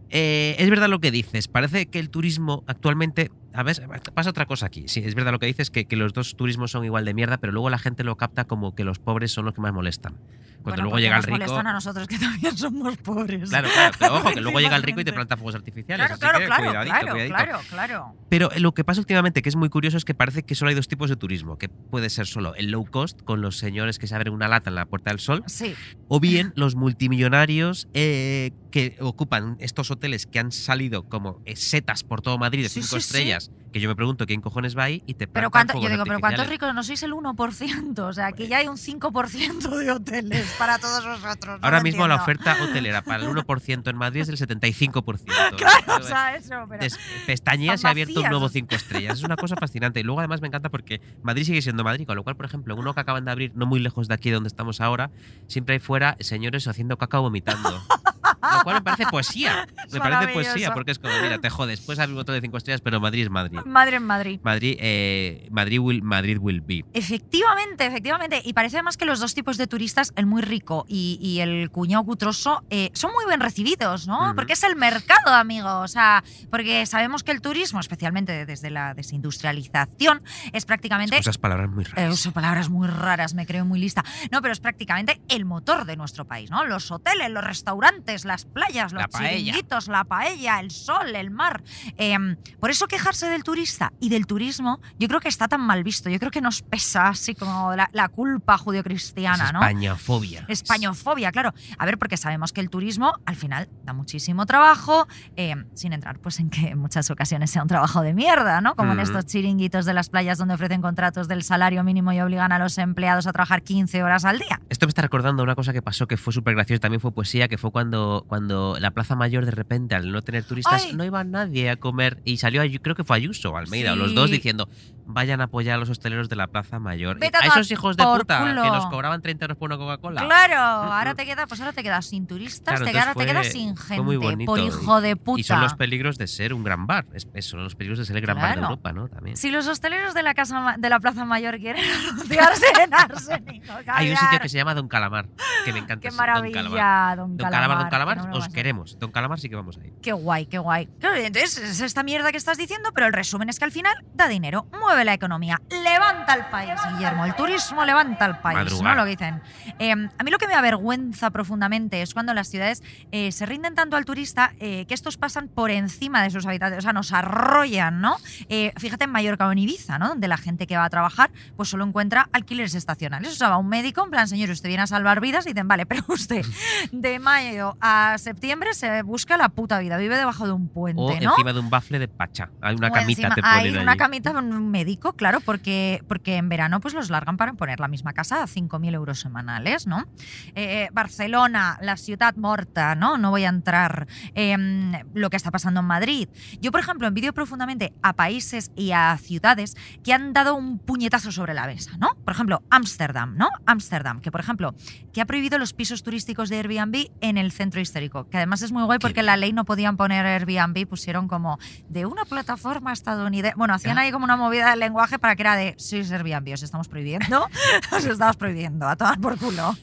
Eh, es verdad lo que dices. Parece que el turismo actualmente. A ver, pasa otra cosa aquí. Sí, es verdad lo que dices, que, que los dos turismos son igual de mierda, pero luego la gente lo capta como que los pobres son los que más molestan. Cuando Bueno, luego llega el nos rico. molestan a nosotros que también somos pobres. Claro, claro, pero ojo, que luego llega el rico y te planta fuegos artificiales. Claro, claro, que claro, cuidadito, claro, cuidadito. claro, claro. Pero lo que pasa últimamente, que es muy curioso, es que parece que solo hay dos tipos de turismo, que puede ser solo el low cost, con los señores que se abren una lata en la Puerta del Sol, Sí, o bien los multimillonarios eh, que ocupan estos hoteles que han salido como eh, setas por todo Madrid de Sí, cinco sí, estrellas, que yo me pregunto quién cojones va ahí y te pero cuánto, yo digo, pero ¿cuántos ricos no sois el 1%? O sea, aquí ya hay un 5% de hoteles para todos vosotros. no Ahora mismo la entiendo. oferta hotelera para el 1% en Madrid es del 75%. Claro, o sea, eso, pero... Están y ha abierto un nuevo 5 estrellas. Es una cosa fascinante. Y luego además me encanta porque Madrid sigue siendo Madrid, con lo cual, por ejemplo, uno que acaban de abrir, no muy lejos de aquí donde estamos ahora, siempre hay fuera señores haciendo caca o vomitando. Lo cual me parece poesía. Es Me parece poesía porque es como, mira, te jodes, puedes abrir un de 5 estrellas, pero Madrid es Madrid. Madre en Madrid. Madrid, eh, Madrid, will, Madrid will be. Efectivamente, efectivamente. Y parece además que los dos tipos de turistas, el muy rico y, y el cuñado cutroso, eh, son muy bien recibidos, ¿no? Ujú. Porque es el mercado, amigo. O sea, porque sabemos que el turismo, especialmente desde la desindustrialización, es prácticamente Esas palabras muy Eh, raras. uso palabras muy raras, me creo muy lista. No, pero es prácticamente el motor de nuestro país, ¿no? Los hoteles, los restaurantes, las playas, los La paella. chiringuitos, la paella, el sol, el mar. Em, por eso quejarse del turista y del turismo, yo creo que está tan mal visto. Yo creo que nos pesa así como la, la culpa judio-cristiana, ¿no? Españafobia. Españofobia, claro. A ver, porque sabemos que el turismo al final da muchísimo trabajo, eh, sin entrar pues en que en muchas ocasiones sea un trabajo de mierda, ¿no? Como en Ujú. estos chiringuitos de las playas donde ofrecen contratos del salario mínimo y obligan a los empleados a trabajar 15 horas al día. Esto me está recordando una cosa que pasó que fue súper graciosa, también fue poesía, que fue cuando, cuando la Plaza Mayor de repente, al no tener turistas, Ay. no iba nadie a comer y salió, creo que fue Ayuso o Almeida, o los Sí. dos diciendo, vayan a apoyar a los hosteleros de la Plaza Mayor. Vete a esos hijos de puta culo. que nos cobraban 30 euros por una Coca-Cola. Claro, ahora te quedas, pues ahora te quedas sin turistas, Claro, te, entonces ahora te quedas sin gente, muy bonito. por hijo de puta. Y son los peligros de ser un gran bar. Es, son los peligros de ser el gran bar de. Europa, ¿no? También. Si los hosteleros de la casa de la Plaza Mayor quieren anunciarse en arsénico, Hay un sitio que se llama Don Calamar, que me encanta. Qué ese, Don Calamar. maravilla, don, Don Calamar, Don Calamar, no os queremos. Don Calamar sí que vamos a ir. Qué guay, qué guay. Claro, entonces es esta mierda que estás diciendo, pero el resumen es que al final da dinero, mueve la economía, levanta el país, Guillermo. El turismo levanta el país, Madrugar. ¿no? Lo que dicen. Eh, a mí lo que me avergüenza profundamente es cuando las ciudades eh, se rinden tanto al turista eh, que estos pasan por encima de sus habitantes, o sea, nos arrollan, ¿no? Eh, fíjate en Mallorca o en Ibiza, ¿no? Donde la gente que va a trabajar pues solo encuentra alquileres estacionales. O sea, va un médico en plan, señor, usted viene a salvar vidas y dicen, vale, pero usted de mayo a septiembre se busca la puta vida, vive debajo de un puente, O ¿no? encima de un bafle de pacha. Hay una O camita encima te hay ponen una allí. camita médico, claro, porque, porque en verano pues los largan para poner la misma casa a 5.000 euros semanales, ¿no? Eh, Barcelona, la ciudad morta, ¿no? No voy a entrar en lo que está pasando en Madrid. Yo, por ejemplo, envidio profundamente a países y a ciudades que han dado un puñetazo sobre la mesa, ¿no? Por ejemplo, Ámsterdam, ¿no? Ámsterdam, que por ejemplo, que ha prohibido los pisos turísticos de Airbnb en el centro histórico, que además es muy guay porque la ley no podían poner Airbnb, pusieron como de una plataforma estadounidense. Bueno, hacían ahí como una movida lenguaje para que era de, sí, es Airbnb, os estamos prohibiendo, os estamos prohibiendo, a tomar por culo.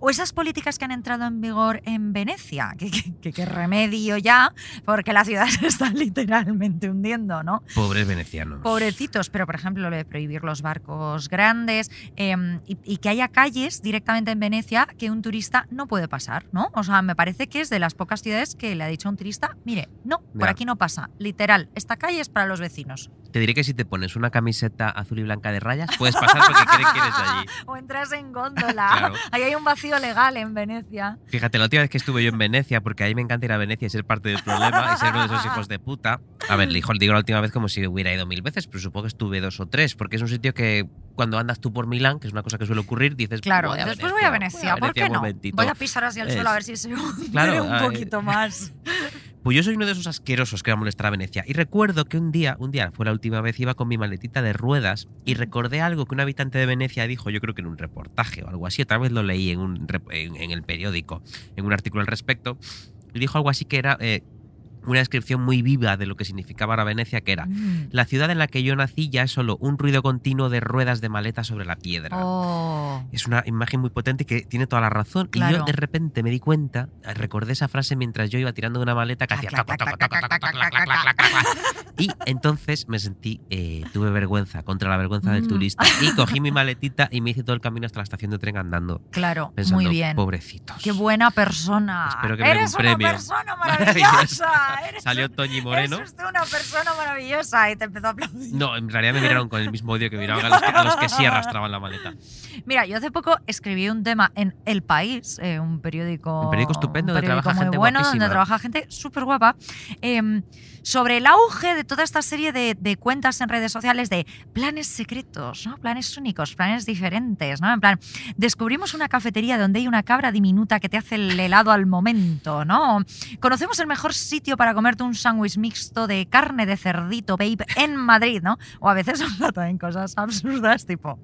O esas políticas que han entrado en vigor en Venecia, que, que, que remedio ya, porque la ciudad se está literalmente hundiendo, ¿no? Pobres venecianos. Pobrecitos, pero por ejemplo lo de prohibir los barcos grandes eh, y, y, que haya calles directamente en Venecia que un turista no puede pasar, ¿no? O sea, me parece que es de las pocas ciudades que le ha dicho a un turista, mire, no, por Ya. aquí no pasa, literal, esta calle es para los vecinos. Te diré que si te pones una camiseta azul y blanca de rayas, puedes pasar porque creen que eres de allí. O entras en góndola, Claro. ahí hay un vacío legal en Venecia. Fíjate, la última vez que estuve yo en Venecia, porque ahí me encanta ir a Venecia y ser parte del problema y ser uno de esos hijos de puta. A ver, hijo, digo la última vez como si hubiera ido mil veces, pero supongo que estuve dos o tres, porque es un sitio que cuando andas tú por Milán, que es una cosa que suele ocurrir, dices, Claro, voy a después voy a Venecia, ¿por qué no? momentito. Voy a pisar hacia el suelo a ver si se Claro, un eh, poquito más. Pues yo soy uno de esos asquerosos que va a molestar a Venecia. Y recuerdo que un día, un día fue la última vez, iba con mi maletita de ruedas y recordé algo que un habitante de Venecia dijo, yo creo que en un reportaje o algo así, otra vez lo leí en, un, en, en el periódico, en un artículo al respecto, y dijo algo así que era eh, una descripción muy viva de lo que significaba ahora Venecia, que era, Mm. la ciudad en la que yo nací ya es solo un ruido continuo de ruedas de maleta sobre la piedra. Oh. Es una imagen muy potente que tiene toda la razón. Y yo de repente me di cuenta, eh, recordé esa frase mientras yo iba tirando de una maleta que hacía. Y entonces me sentí, eh, tuve vergüenza contra la vergüenza del Mm. turista. Y cogí mi maletita y me hice todo el camino hasta la estación de tren andando. Claro, Pensando, muy bien. Pobrecitos. Qué buena persona. Espero que me den Eres un premio. una persona Maravillosa. Eres Salió Toñi Moreno. Eres usted una persona maravillosa y te empezó a aplaudir. No, en realidad me miraron con el mismo odio que miraban a los que, a los que sí arrastraban la maleta. Mira, yo hace poco escribí un tema en El País, eh, un periódico. Un periódico estupendo un donde periódico trabaja muy gente bueno, guapísima. donde trabaja gente súper guapa. eh, sobre el auge de toda esta serie de, de cuentas en redes sociales de planes secretos, ¿no? planes únicos, planes diferentes. ¿no? En plan, descubrimos una cafetería donde hay una cabra diminuta que te hace el helado al momento. ¿no? Conocemos el mejor sitio para comerte un sándwich mixto de carne de cerdito, babe, en Madrid. ¿no? O a veces son también cosas absurdas, tipo,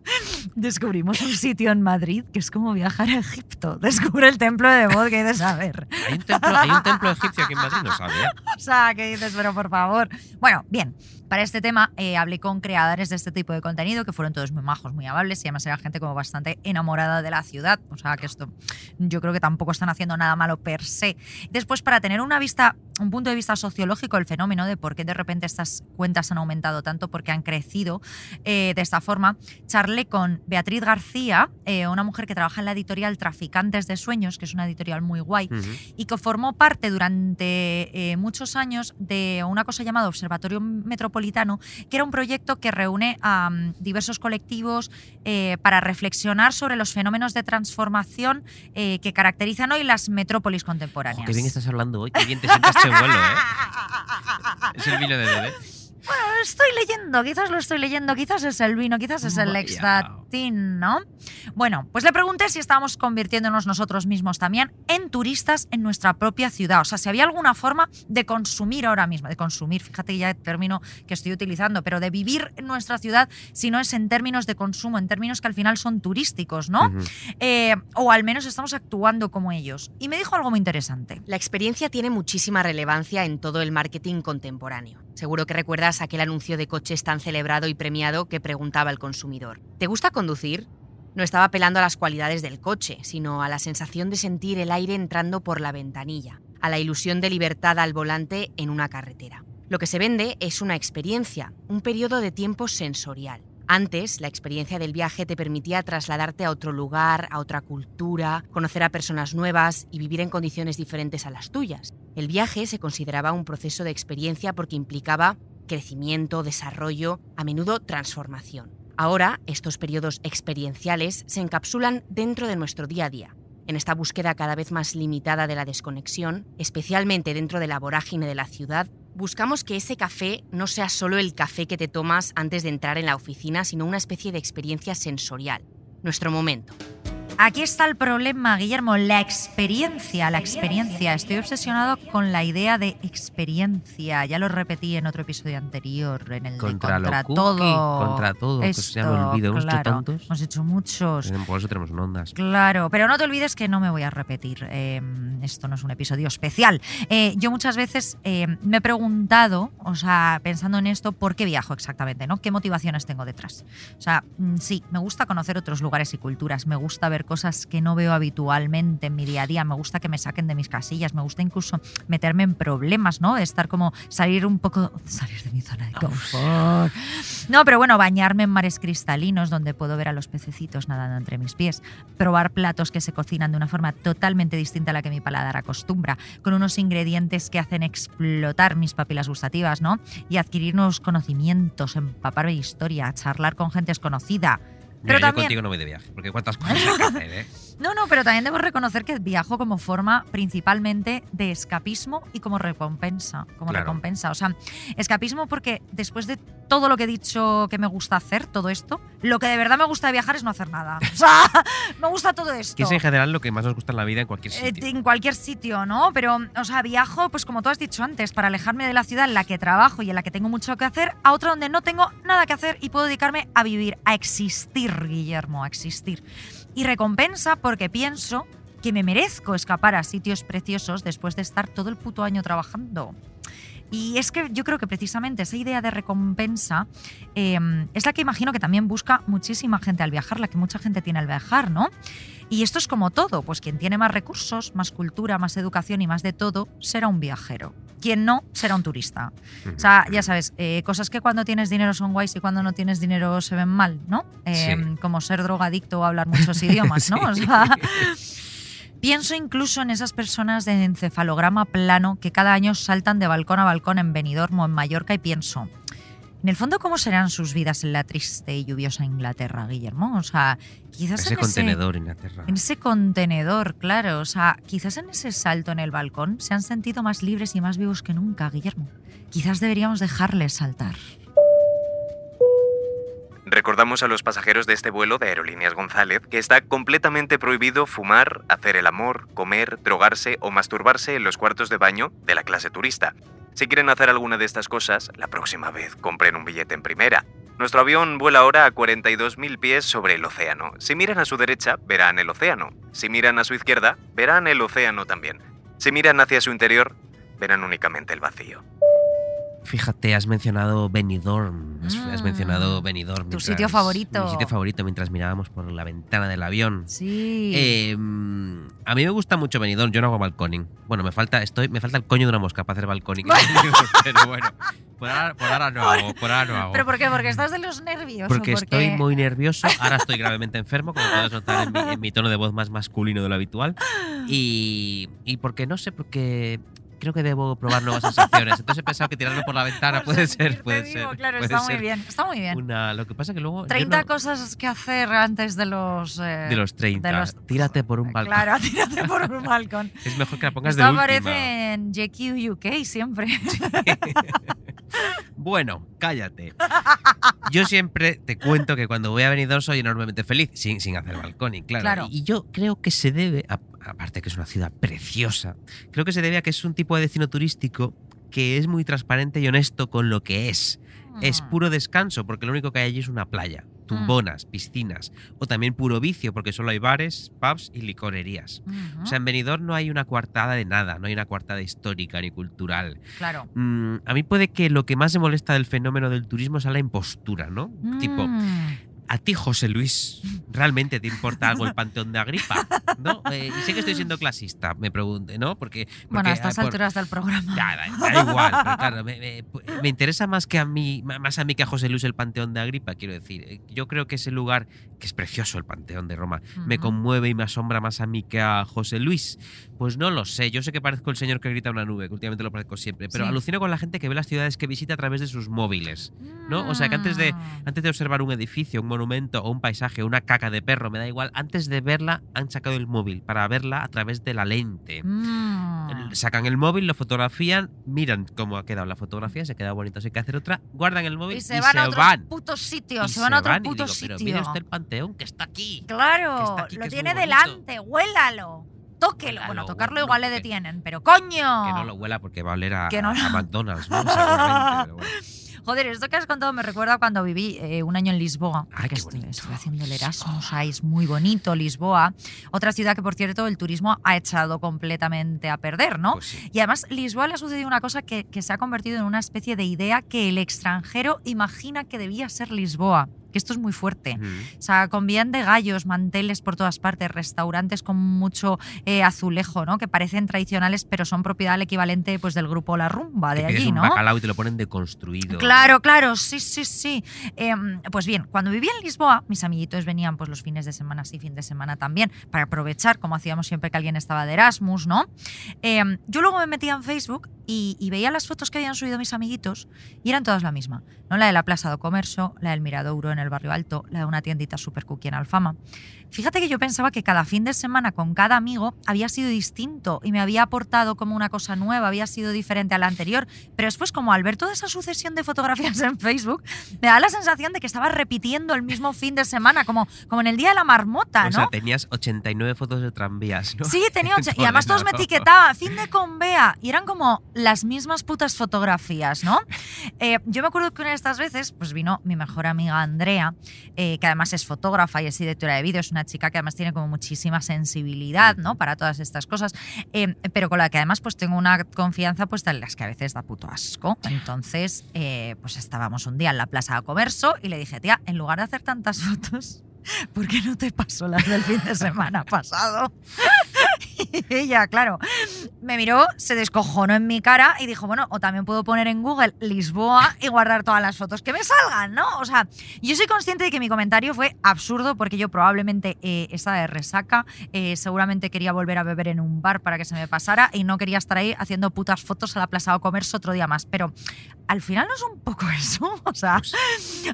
descubrimos un sitio en Madrid que es como viajar a Egipto. Descubre el templo de Mod que dices, a ver. Hay un templo, hay un templo egipcio aquí en Madrid, no sabía. O sea, que dices, pero por favor. Bueno, bien. Para este tema eh, hablé con creadores de este tipo de contenido que fueron todos muy majos, muy amables y además era gente como bastante enamorada de la ciudad. O sea, que esto yo creo que tampoco están haciendo nada malo per se. Después, para tener una vista, un punto de vista sociológico del fenómeno de por qué de repente estas cuentas han aumentado tanto, porque han crecido eh, de esta forma, charlé con Beatriz García, eh, una mujer que trabaja en la editorial Traficantes de Sueños, que es una editorial muy guay, Ujú. y que formó parte durante muchos años de una cosa llamada Observatorio Metropolitano, que era un proyecto que reúne a mm, diversos colectivos eh, para reflexionar sobre los fenómenos de transformación eh, que caracterizan hoy las metrópolis contemporáneas. Qué bien estás hablando hoy, qué bien te sientas vuelo, ¿eh? Es el vino de bebé. Bueno, lo estoy leyendo, quizás lo estoy leyendo, quizás es el vino, quizás es el extatín, ¿no? Bueno, pues le pregunté si estábamos convirtiéndonos nosotros mismos también en turistas en nuestra propia ciudad. O sea, si había alguna forma de consumir ahora mismo, de consumir, fíjate ya el término que estoy utilizando, pero de vivir en nuestra ciudad, si no es en términos de consumo, en términos que al final son turísticos, ¿no? Eh, o al menos estamos actuando como ellos. Y me dijo algo muy interesante. La experiencia tiene muchísima relevancia en todo el marketing contemporáneo. Seguro que recuerdas aquel anuncio de coches tan celebrado y premiado que preguntaba al consumidor, ¿te gusta conducir? No estaba apelando a las cualidades del coche, sino a la sensación de sentir el aire entrando por la ventanilla, a la ilusión de libertad al volante en una carretera. Lo que se vende es una experiencia, un periodo de tiempo sensorial. Antes, la experiencia del viaje te permitía trasladarte a otro lugar, a otra cultura, conocer a personas nuevas y vivir en condiciones diferentes a las tuyas. El viaje se consideraba un proceso de experiencia porque implicaba crecimiento, desarrollo, a menudo transformación. Ahora, estos periodos experienciales se encapsulan dentro de nuestro día a día. En esta búsqueda cada vez más limitada de la desconexión, especialmente dentro de la vorágine de la ciudad, buscamos que ese café no sea solo el café que te tomas antes de entrar en la oficina, sino una especie de experiencia sensorial, nuestro momento. Aquí está el problema, Guillermo, la experiencia, la experiencia. Estoy obsesionado con la idea de experiencia. Ya lo repetí en otro episodio anterior, en el Contra de lo contra cookie, todo. contra todo, que se llama Esto, olvido. Hemos hecho claro, tantos. Hemos hecho muchos. Por eso tenemos ondas. Claro, pero no te olvides que no me voy a repetir. eh, esto no es un episodio especial. Eh, yo muchas veces eh, me he preguntado, o sea, pensando en esto, ¿por qué viajo exactamente? ¿no? ¿Qué motivaciones tengo detrás? O sea, mm, sí, me gusta conocer otros lugares y culturas, me gusta ver cosas que no veo habitualmente en mi día a día, me gusta que me saquen de mis casillas, me gusta incluso meterme en problemas, ¿no? Estar como salir un poco, salir de mi zona de confort. No, pero bueno, bañarme en mares cristalinos donde puedo ver a los pececitos nadando entre mis pies, probar platos que se cocinan de una forma totalmente distinta a la que mi paladar acostumbra, con unos ingredientes que hacen explotar mis papilas gustativas, ¿no? Y adquirir nuevos conocimientos, empaparme de historia, charlar con gente desconocida. Mira, Pero yo también, contigo no voy de viaje, porque cuántas cosas hay que hacer, ¿eh? No, no, pero también debo reconocer que viajo como forma principalmente de escapismo y como recompensa. Como Claro. recompensa. O sea, escapismo porque después de todo lo que he dicho que me gusta hacer, todo esto, lo que de verdad me gusta de viajar es no hacer nada. O sea, me gusta todo esto. Que es en general lo que más nos gusta en la vida en cualquier Eh, sitio. en cualquier sitio, ¿no? Pero, o sea, viajo, pues como tú has dicho antes, para alejarme de la ciudad en la que trabajo y en la que tengo mucho que hacer, a otra donde no tengo nada que hacer y puedo dedicarme a vivir, a existir, Guillermo, a existir. Y recompensa porque pienso que me merezco escapar a sitios preciosos después de estar todo el puto año trabajando. Y es que yo creo que precisamente esa idea de recompensa eh, es la que imagino que también busca muchísima gente al viajar, la que mucha gente tiene al viajar, ¿no? Y esto es como todo, pues quien tiene más recursos, más cultura, más educación y más de todo, será un viajero. Quien no, será un turista. O sea, ya sabes, eh, cosas que cuando tienes dinero son guays y cuando no tienes dinero se ven mal, ¿no? Eh, Sí. Como ser drogadicto o hablar muchos idiomas, ¿no? O sea, Pienso incluso en esas personas de encefalograma plano que cada año saltan de balcón a balcón en Benidorm o en Mallorca y pienso, en el fondo, ¿cómo serán sus vidas en la triste y lluviosa Inglaterra, Guillermo? O sea, quizás Ese en contenedor, Inglaterra. en ese contenedor, claro. O sea, quizás en ese salto en el balcón se han sentido más libres y más vivos que nunca, Guillermo. Quizás deberíamos dejarles saltar. Recordamos a los pasajeros de este vuelo de Aerolíneas González que está completamente prohibido fumar, hacer el amor, comer, drogarse o masturbarse en los cuartos de baño de la clase turista. Si quieren hacer alguna de estas cosas, la próxima vez compren un billete en primera. Nuestro avión vuela ahora a 42.000 pies sobre el océano. Si miran a su derecha, verán el océano. Si miran a su izquierda, verán el océano también. Si miran hacia su interior, verán únicamente el vacío. Fíjate, has mencionado Benidorm. Has, has mencionado Benidorm. Tu mientras- sitio favorito. Mi sitio favorito mientras mirábamos por la ventana del avión. Sí. Eh, mm, a mí me gusta mucho Benidorm, yo no hago balconing. Bueno, me falta, estoy, me falta el coño de una mosca para hacer balconing. Pero bueno, por ahora, por ahora no hago, por ahora no hago. ¿Pero por qué? ¿Porque estás de los nervios? Porque estoy muy nervioso, ahora estoy gravemente enfermo, como puedes notar en mi, en mi tono de voz más masculino de lo habitual. Y, y porque no sé, porque creo que debo probar nuevas sensaciones. Entonces he pensado que tirarme por la ventana puede ser, puede vivo, ser. Claro, puede está muy bien. Está muy bien. Una, lo que pasa que luego. yo 30 no- cosas que hacer antes de los. eh, de los 30. de los- Tírate por un balcón. Claro, tírate por un balcón. Es mejor que la pongas Esto de última. aparece en JQ UK siempre. Bueno, cállate. Yo siempre te cuento que cuando voy a Benidorm soy enormemente feliz, sin, sin hacer balconing, claro. Claro. Y yo creo que se debe, a- aparte que es una ciudad preciosa, creo que se debe a que es un tipo de destino turístico que es muy transparente y honesto con lo que es. Es Mm. puro descanso, porque lo único que hay allí es una playa, tumbonas, piscinas, o también puro vicio, porque solo hay bares, pubs y licorerías. O sea, en Benidorm no hay una coartada de nada, no hay una coartada histórica ni cultural. claro. Mm, a mí puede que lo que más me molesta del fenómeno del turismo sea la impostura, ¿no? Tipo, Mm. A ti, José Luis, ¿realmente te importa algo el Panteón de Agripa? ¿No? Eh, y sé que estoy siendo clasista, me pregunte, ¿no? Porque, Bueno, porque, a estas ah, por- alturas del programa. Ya, da, da igual, pero claro, me, me- me interesa más que a mí, más a mí que a José Luis el Panteón de Agripa, quiero decir. Eh, Yo creo que ese lugar, que es precioso el Panteón de Roma, me Ujú. conmueve y me asombra más a mí que a José Luis. Pues no lo sé, yo sé que parezco el señor que grita una nube, que últimamente lo parezco siempre, pero Sí. alucino con la gente que ve las ciudades que visita a través de sus móviles. ¿no? O sea, que antes de- Mm. Antes de observar un edificio, un monumento o un paisaje una caca de perro, me da igual, antes de verla han sacado el móvil para verla a través de la lente. Mm. Sacan el móvil, lo fotografían, miran cómo ha quedado la fotografía, se queda bonito, hay que hacer otra, guardan el móvil Y y se van a otros van. putos sitios, Y se van a otro van puto digo, Pero sitio. mire usted el panteón que está aquí. que Claro, está aquí, que lo tiene delante, huélalo. Tóquelo. Bueno, tocarlo igual le detienen, pero ¡coño! Que no lo huela porque va a oler a, no a- a McDonald's, ¿no? Seguramente, pero bueno. Joder, esto que has contado me recuerda cuando viví eh, un año en Lisboa. Ay, estuve haciendo el Erasmus, ahí es muy bonito, Lisboa. Otra ciudad que, por cierto, el turismo ha echado completamente a perder, ¿no? Pues sí. Y además, Lisboa le ha sucedido una cosa que, que se ha convertido en una especie de idea que el extranjero imagina que debía ser Lisboa. Que esto es muy fuerte. O sea, convían de gallos, manteles por todas partes, restaurantes con mucho eh, azulejo, ¿no? Que parecen tradicionales, pero son propiedad al equivalente pues, del grupo La Rumba de allí, un ¿no? bacalao y te lo ponen deconstruido. Claro, claro, sí, sí, sí. Em, pues bien, cuando vivía en Lisboa, mis amiguitos venían pues los fines de semana, sí, fin de semana también, para aprovechar, como hacíamos siempre que alguien estaba de Erasmus, ¿no? Em, yo luego me metía en Facebook y, y veía las fotos que habían subido mis amiguitos y eran todas la misma, ¿no? La de la Plaza do Comercio, la del Miradouro en el Barrio Alto, la de una tiendita super cookie en Alfama. Fíjate que yo pensaba que cada fin de semana con cada amigo había sido distinto y me había aportado como una cosa nueva, había sido diferente a la anterior, pero después como al ver toda esa sucesión de fotografías en Facebook, me da la sensación de que estaba repitiendo el mismo fin de semana, como, como en el día de la marmota, O ¿no? sea, tenías 89 fotos de tranvías, ¿no? Sí, tenía y además todos me etiquetaban, fin de con Bea, y eran como las mismas putas fotografías, ¿no? Eh, yo me acuerdo que una de estas veces, pues vino mi mejor amiga Andrea, eh, que además es fotógrafa y es directora de vídeo, es una chica que además tiene como muchísima sensibilidad, ¿no? Para todas estas cosas, eh, pero con la que además pues tengo una confianza pues de las que a veces da puto asco. Entonces, eh, pues estábamos un día en la Plaza de Comercio y le dije, tía, en lugar de hacer tantas fotos, ¿por qué no te paso las del fin de semana pasado? Ella, claro, me miró, se descojonó en mi cara y dijo, bueno, o también puedo poner en Google Lisboa y guardar todas las fotos que me salgan, ¿no? O sea, yo soy consciente de que mi comentario fue absurdo porque yo probablemente eh, estaba de resaca, eh, seguramente quería volver a beber en un bar para que se me pasara y no quería estar ahí haciendo putas fotos a la Plaza de Comercio otro día más, pero al final no es un poco eso, o sea,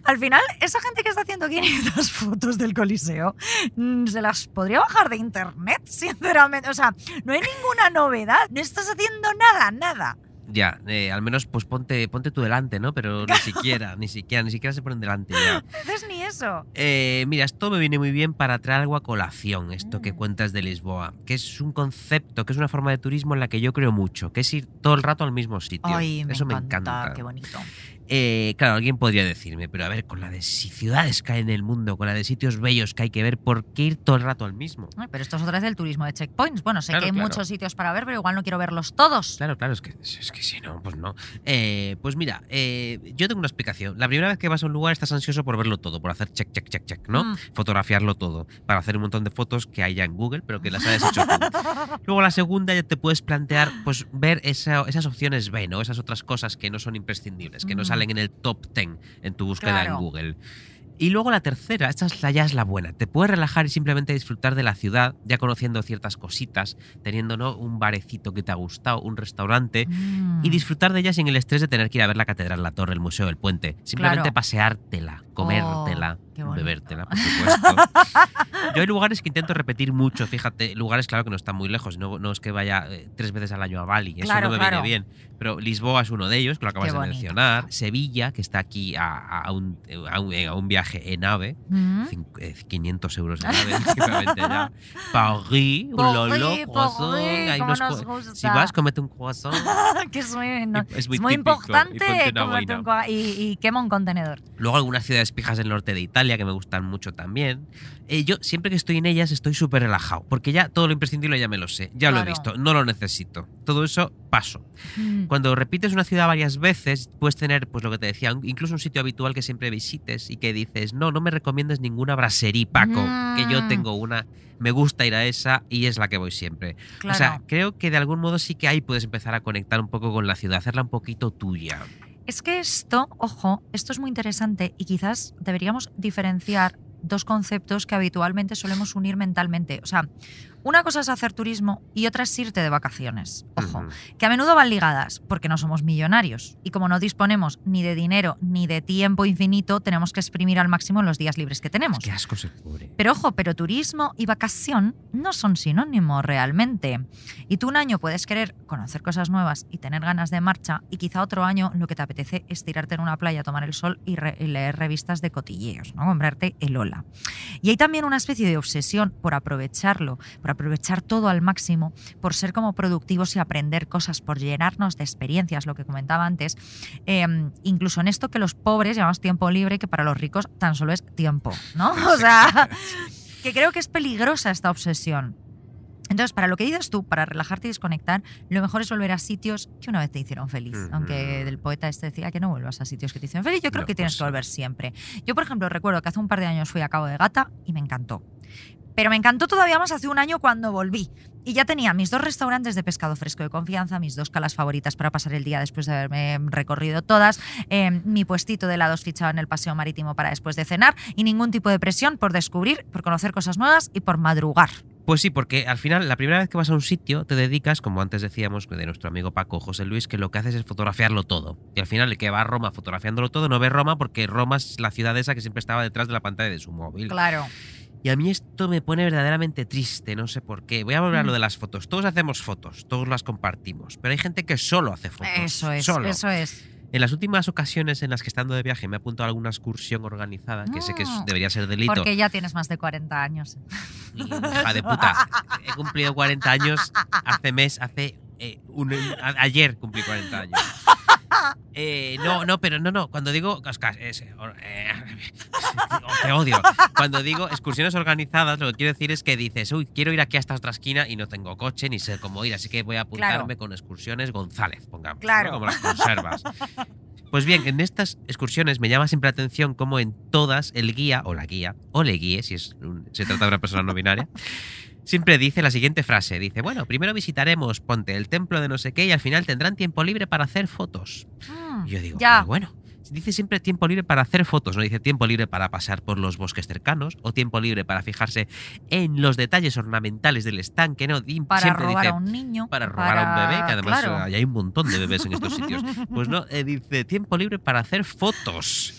al final esa gente que está haciendo 500 fotos del Coliseo mm, se las podría bajar de internet, sinceramente. Sea, no hay ninguna novedad. No estás haciendo nada, nada. Ya, eh, al menos pues ponte, ponte tú delante, ¿no? Pero ni siquiera, ni siquiera, ni siquiera se ponen delante ya. No haces ni eso. Eh, mira, esto me viene muy bien para traer algo a colación, esto que Mm. cuentas de Lisboa, que es un concepto, que es una forma de turismo en la que yo creo mucho, que es ir todo el rato al mismo sitio. Ay, me Eso me encanta. Qué bonito. Eh, claro, alguien podría decirme, pero a ver, con la de si- ciudades que hay en el mundo, con la de sitios bellos que hay que ver, ¿por qué ir todo el rato al mismo? Ay, Pero esto es otra vez del turismo de checkpoints. Bueno, sé Claro, que hay claro. muchos sitios para ver, pero igual no quiero verlos todos. Claro, claro, es que, es que si no, pues no. Eh, pues mira, eh, yo tengo una explicación. La primera vez que vas a un lugar estás ansioso por verlo todo, por hacer check, check, check, check, ¿no? Mm. Fotografiarlo todo, para hacer un montón de fotos que hay ya en Google, pero que las hayas hecho tú. Luego la segunda ya te puedes plantear, pues ver esa- esas opciones B, ¿no? Esas otras cosas que no son imprescindibles, que no Mm. Salen en el top 10 en tu búsqueda Claro. en Google. Y luego la tercera, esta es la, ya es la buena. Te puedes relajar y simplemente disfrutar de la ciudad, ya conociendo ciertas cositas, teniendo ¿no? un barecito que te ha gustado, un restaurante, Mm. y disfrutar de ella sin el estrés de tener que ir a ver la catedral, la torre, el museo, el puente. Simplemente Claro. paseártela, comértela, Oh, qué bonito. bebértela, por supuesto. Yo hay lugares que intento repetir mucho, fíjate, lugares claro que no están muy lejos, no, no es que vaya eh, tres veces al año a Bali, eso Claro, no me claro. viene bien. Pero Lisboa es uno de ellos, que lo acabas de mencionar. Sevilla, que está aquí a, a un, a un- a un viaje en ave. Cin- eh, 500 euros de nave, simplemente ya. París, un lolo, croissant, hay unos nos. Si vas, comete un croissant. que es muy, no- es muy es muy típico, y importante comerte un y, y quema un contenedor. Luego algunas ciudades pijas del norte de Italia que me gustan mucho también. Eh, yo siempre que estoy en ellas estoy súper relajado, porque ya todo lo imprescindible ya me lo sé, ya lo he visto, no lo necesito. Todo eso paso. Mm. Cuando repites una ciudad varias veces, puedes tener, pues lo que te decía, un- incluso un sitio habitual que siempre visites y que dices, no, no me recomiendes ninguna brasserie, Paco, que yo Mm. tengo una, me gusta ir a esa y es la que voy siempre. Claro. O sea, creo que de algún modo sí que ahí puedes empezar a conectar un poco con la ciudad, hacerla un poquito tuya. Es que esto, ojo, esto es muy interesante y quizás deberíamos diferenciar dos conceptos que habitualmente solemos unir mentalmente. O sea, Una cosa es hacer turismo y otra es irte de vacaciones. Ojo, que a menudo van ligadas porque no somos millonarios y como no disponemos ni de dinero ni de tiempo infinito, tenemos que exprimir al máximo los días libres que tenemos. Qué asco ser pobre. Pero ojo, pero turismo y vacación no son sinónimos realmente. Y tú un año puedes querer conocer cosas nuevas y tener ganas de marcha y quizá otro año lo que te apetece es tirarte en una playa, tomar el sol y, re- y leer revistas de cotilleos, ¿no? Comprarte el Ola. Y hay también una especie de obsesión por aprovecharlo, por aprovechar todo al máximo, por ser como productivos y aprender cosas, por llenarnos de experiencias, lo que comentaba antes. Eh, incluso en esto que los pobres llamamos tiempo libre, que para los ricos tan solo es tiempo, ¿no? O sea, que creo que es peligrosa esta obsesión. Entonces, para lo que dices tú, para relajarte y desconectar, lo mejor es volver a sitios que una vez te hicieron feliz. Aunque del poeta este decía que no vuelvas a sitios que te hicieron feliz, yo creo No, que tienes pues que sí. volver siempre. Yo, por ejemplo, recuerdo que hace un par de años fui a Cabo de Gata y me encantó. Pero me encantó todavía más hace un año cuando volví. Y ya tenía mis dos restaurantes de pescado fresco de confianza, mis dos calas favoritas para pasar el día después de haberme recorrido todas, eh, mi puestito de helados fichado en el paseo marítimo para después de cenar y ningún tipo de presión por descubrir, por conocer cosas nuevas y por madrugar. Pues sí, porque al final, la primera vez que vas a un sitio, te dedicas, como antes decíamos de nuestro amigo Paco José Luis, que lo que haces es fotografiarlo todo. Y al final, el que va a Roma fotografiándolo todo no ve Roma porque Roma es la ciudad esa que siempre estaba detrás de la pantalla de su móvil. Claro. Y a mí esto me pone verdaderamente triste, no sé por qué. Voy a volver a lo Mm. de las fotos. Todos hacemos fotos, todos las compartimos, pero hay gente que solo hace fotos. Eso es, Solo. eso es. En las últimas ocasiones en las que estando de viaje me he apuntado a alguna excursión organizada, que sé que debería ser delito. Porque ya tienes más de 40 años. Hija de puta. He cumplido 40 años hace mes, hace. Eh, un- a- ayer cumplí 40 años. Eh, no, no, pero no, no. Cuando digo. Es- eh, te odio. Cuando digo excursiones organizadas, lo que quiero decir es que dices, uy, quiero ir aquí a esta otra esquina y no tengo coche ni sé cómo ir, así que voy a apuntarme con excursiones González, pongamos. ¿no? Claro. Como las conservas. Pues bien, en estas excursiones me llama siempre la atención cómo en todas el guía o la guía, o le guíe, si es un- se trata de una persona no binaria, siempre dice la siguiente frase. Dice, bueno, primero visitaremos, ponte el templo de no sé qué y al final tendrán tiempo libre para hacer fotos. Mm, Y yo digo, ya. "Pero bueno. Dice siempre tiempo libre para hacer fotos, no dice tiempo libre para pasar por los bosques cercanos o tiempo libre para fijarse en los detalles ornamentales del estanque, ¿no? Para siempre robar dice, a un niño. para robar a un bebé, que además claro. eh, hay un montón de bebés en estos sitios. Pues no, eh, dice tiempo libre para hacer fotos.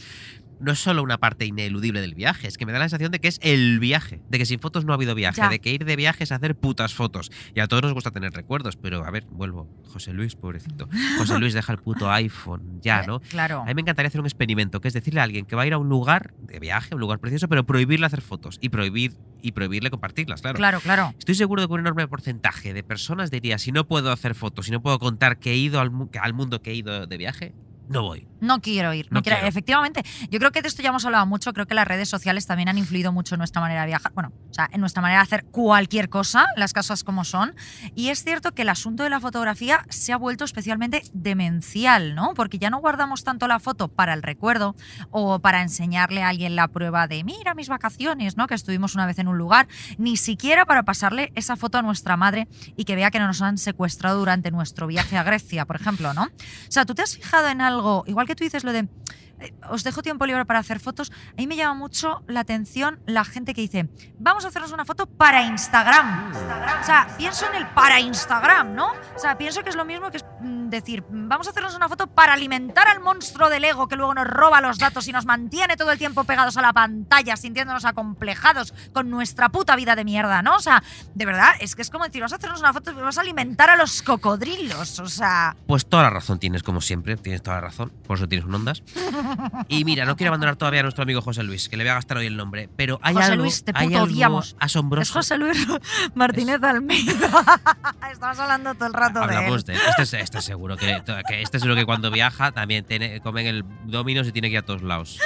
No es solo una parte ineludible del viaje, es que me da la sensación de que es el viaje, de que sin fotos no ha habido viaje, Ya. de que ir de viaje es hacer putas fotos. Y a todos nos gusta tener recuerdos, pero a ver, vuelvo. José Luis, pobrecito. José Luis deja el puto iPhone, ya, ¿no? Eh, Claro. A mí me encantaría hacer un experimento, que es decirle a alguien que va a ir a un lugar de viaje, un lugar precioso, pero prohibirle hacer fotos y prohibir y prohibirle compartirlas, claro. Claro, claro. Estoy seguro de que un enorme porcentaje de personas diría, si no puedo hacer fotos, si no puedo contar que he ido al, mu- al mundo que he ido de viaje, no voy. No quiero ir. No No quiero- quiero. Efectivamente, yo creo que de esto ya hemos hablado mucho. Creo que las redes sociales también han influido mucho en nuestra manera de viajar. Bueno, o sea, en nuestra manera de hacer cualquier cosa, las cosas como son. Y es cierto que el asunto de la fotografía se ha vuelto especialmente demencial, ¿no? Porque ya no guardamos tanto la foto para el recuerdo o para enseñarle a alguien la prueba de, mira mis vacaciones, ¿no? Que estuvimos una vez en un lugar, ni siquiera para pasarle esa foto a nuestra madre y que vea que no nos han secuestrado durante nuestro viaje a Grecia, por ejemplo, ¿no? O sea, tú te has fijado en algo, igual que tú dices lo de os dejo tiempo libre para hacer fotos, a mí me llama mucho la atención la gente que dice, vamos a hacernos una foto para Instagram. O sea, pienso en el para Instagram, ¿no? O sea, pienso que es lo mismo que es mm, decir, vamos a hacernos una foto para alimentar al monstruo del ego que luego nos roba los datos y nos mantiene todo el tiempo pegados a la pantalla, sintiéndonos acomplejados con nuestra puta vida de mierda, ¿no? O sea, de verdad, es que es como decir, vamos a hacernos una foto y vamos a alimentar a los cocodrilos, o sea... Pues toda la razón tienes, como siempre, tienes toda la razón, por eso tienes un ondas. Y mira, no quiero abandonar todavía a nuestro amigo José Luis, que le voy a gastar hoy el nombre, pero hay José algo, Luis, te hay algo odiamos. Es asombroso. José Luis Martínez Almeida. Estamos hablando todo el rato de él. Hablamos de él. Este, es- este seguro que, que este seguro que cuando viaja también tiene, come en el Domino's y tiene que ir a todos lados.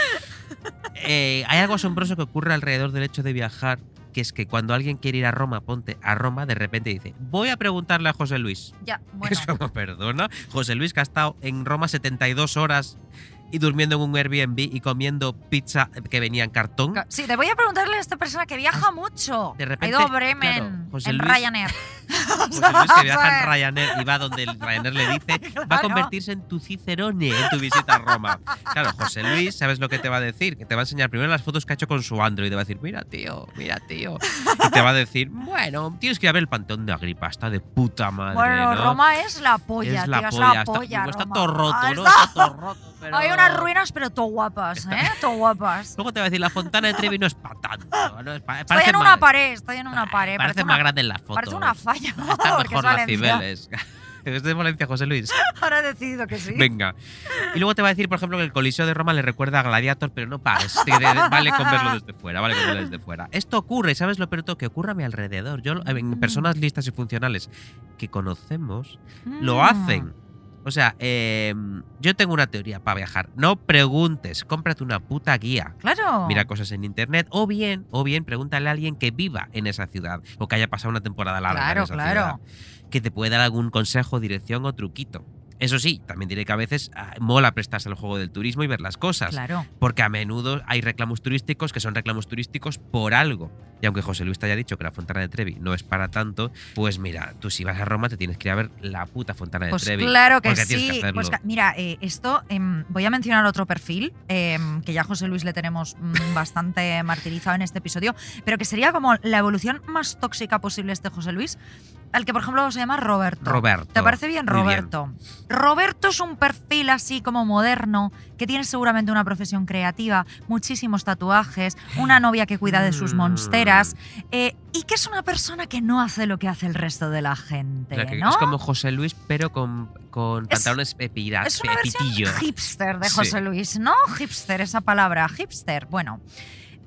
Eh, hay algo asombroso que ocurre alrededor del hecho de viajar, que es que cuando alguien quiere ir a Roma, ponte a Roma, de repente dice, voy a preguntarle a José Luis. Ya, bueno. Es como, perdona, José Luis que ha estado en Roma 72 horas y durmiendo en un Airbnb y comiendo pizza que venía en cartón. Sí, te voy a preguntarle a esta persona que viaja mucho. De repente, ha ido a Bremen, claro, José en Luis- Ryanair. José Luis que viaja en Ryanair y va donde el Ryanair le dice, va a convertirse en tu cicerone en tu visita a Roma. Claro, José Luis, ¿sabes lo que te va a decir? Que te va a enseñar primero las fotos que ha hecho con su Android y te va a decir, mira tío, mira tío. Y te va a decir, bueno, tienes que ir a ver el Panteón de Agripa, está de puta madre, Bueno, ¿no? Roma es la polla, es la tío, polla, es la está- polla. está, Roma. todo roto, Ah, ¿no? está- Está todo roto, pero- Hay unas ruinas, pero todo guapas, ¿eh? Todo guapas. Luego te va a decir, la fontana de Trevi no es para tanto. ¿no? Es pa- Estoy parece en una pared, estoy en una pared. Parece una, más grande en la foto. Parece una falla. Está mejor es la. Cibeles. Es de Valencia, José Luis. Ahora he decidido que sí. Venga. Y luego te va a decir, por ejemplo, que el Coliseo de Roma le recuerda a Gladiator, pero no pares. Vale con verlo desde fuera, vale con verlo desde fuera. Esto ocurre, ¿sabes lo peor todo? Que ocurre a mi alrededor. Yo, en Mm. personas listas y funcionales que conocemos, lo Mm. hacen. O sea, eh, yo tengo una teoría para viajar. No preguntes, cómprate una puta guía. Claro. Mira cosas en internet o bien, o bien pregúntale a alguien que viva en esa ciudad o que haya pasado una temporada larga Claro, en esa claro. ciudad, que te puede dar algún consejo, dirección o truquito. Eso sí, también diré que a veces ah, mola prestarse al juego del turismo y ver las cosas, Claro. porque a menudo hay reclamos turísticos que son reclamos turísticos por algo. Y aunque José Luis te haya dicho que la Fontana de Trevi no es para tanto, pues mira, tú si vas a Roma te tienes que ir a ver la puta Fontana de Pues Trevi. claro que sí. que. Pues mira, eh, esto em, voy a mencionar otro perfil em, que ya a José Luis le tenemos mm, bastante martirizado en este episodio, pero que sería como la evolución más tóxica posible este José Luis, al que por ejemplo se llama Roberto. Roberto. ¿Te parece bien, Muy bien. Roberto? Es un perfil así como moderno, que tiene seguramente una profesión creativa, muchísimos tatuajes, una novia que cuida de sus Mm. monsteras, eh, y que es una persona que no hace lo que hace el resto de la gente. Es como José Luis, pero con, con Es- pantalones pepira- Es una versión pitillo. hipster de Sí. José Luis, ¿no? Hipster, esa palabra, hipster. Bueno,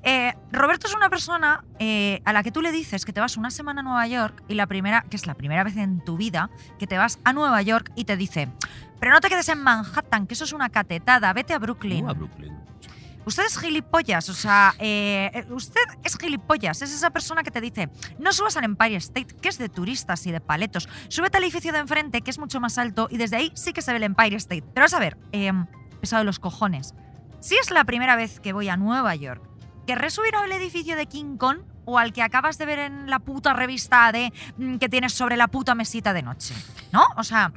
eh, Roberto es una persona eh, a la que tú le dices que te vas una semana a Nueva York y la primera, que es la primera vez en tu vida que te vas a Nueva York y te dice, pero no te quedes en Manhattan, que eso es una catetada, vete a Brooklyn. Uh, a Brooklyn. Usted es gilipollas, o sea, eh, eh, usted es gilipollas, es esa persona que te dice, no subas al Empire State, que es de turistas y de paletos, súbete al edificio de enfrente, que es mucho más alto, y desde ahí sí que se ve el Empire State. Pero vas a ver, eh, pesado de los cojones, si es la primera vez que voy a Nueva York, ¿querré subir al edificio de King Kong o al que acabas de ver en la puta revista de mm, que tienes sobre la puta mesita de noche? ¿No? O sea.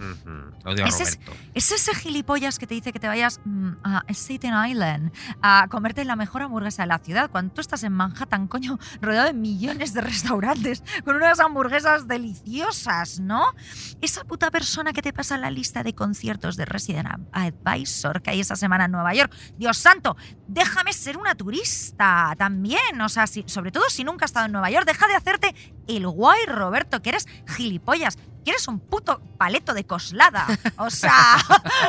Odio a Ese es- es ese gilipollas que te dice que te vayas mm, a Staten Island a comerte la mejor hamburguesa de la ciudad cuando tú estás en Manhattan, coño, rodeado de millones de restaurantes con unas hamburguesas deliciosas, ¿no? Esa puta persona que te pasa la lista de conciertos de Resident Advisor que hay esa semana en Nueva York. Dios santo, déjame ser una turista también. O sea, si- sobre todo si nunca has estado en Nueva York, deja de hacerte el guay, Roberto, que eres gilipollas. Que eres un puto paleto de coslada. O sea,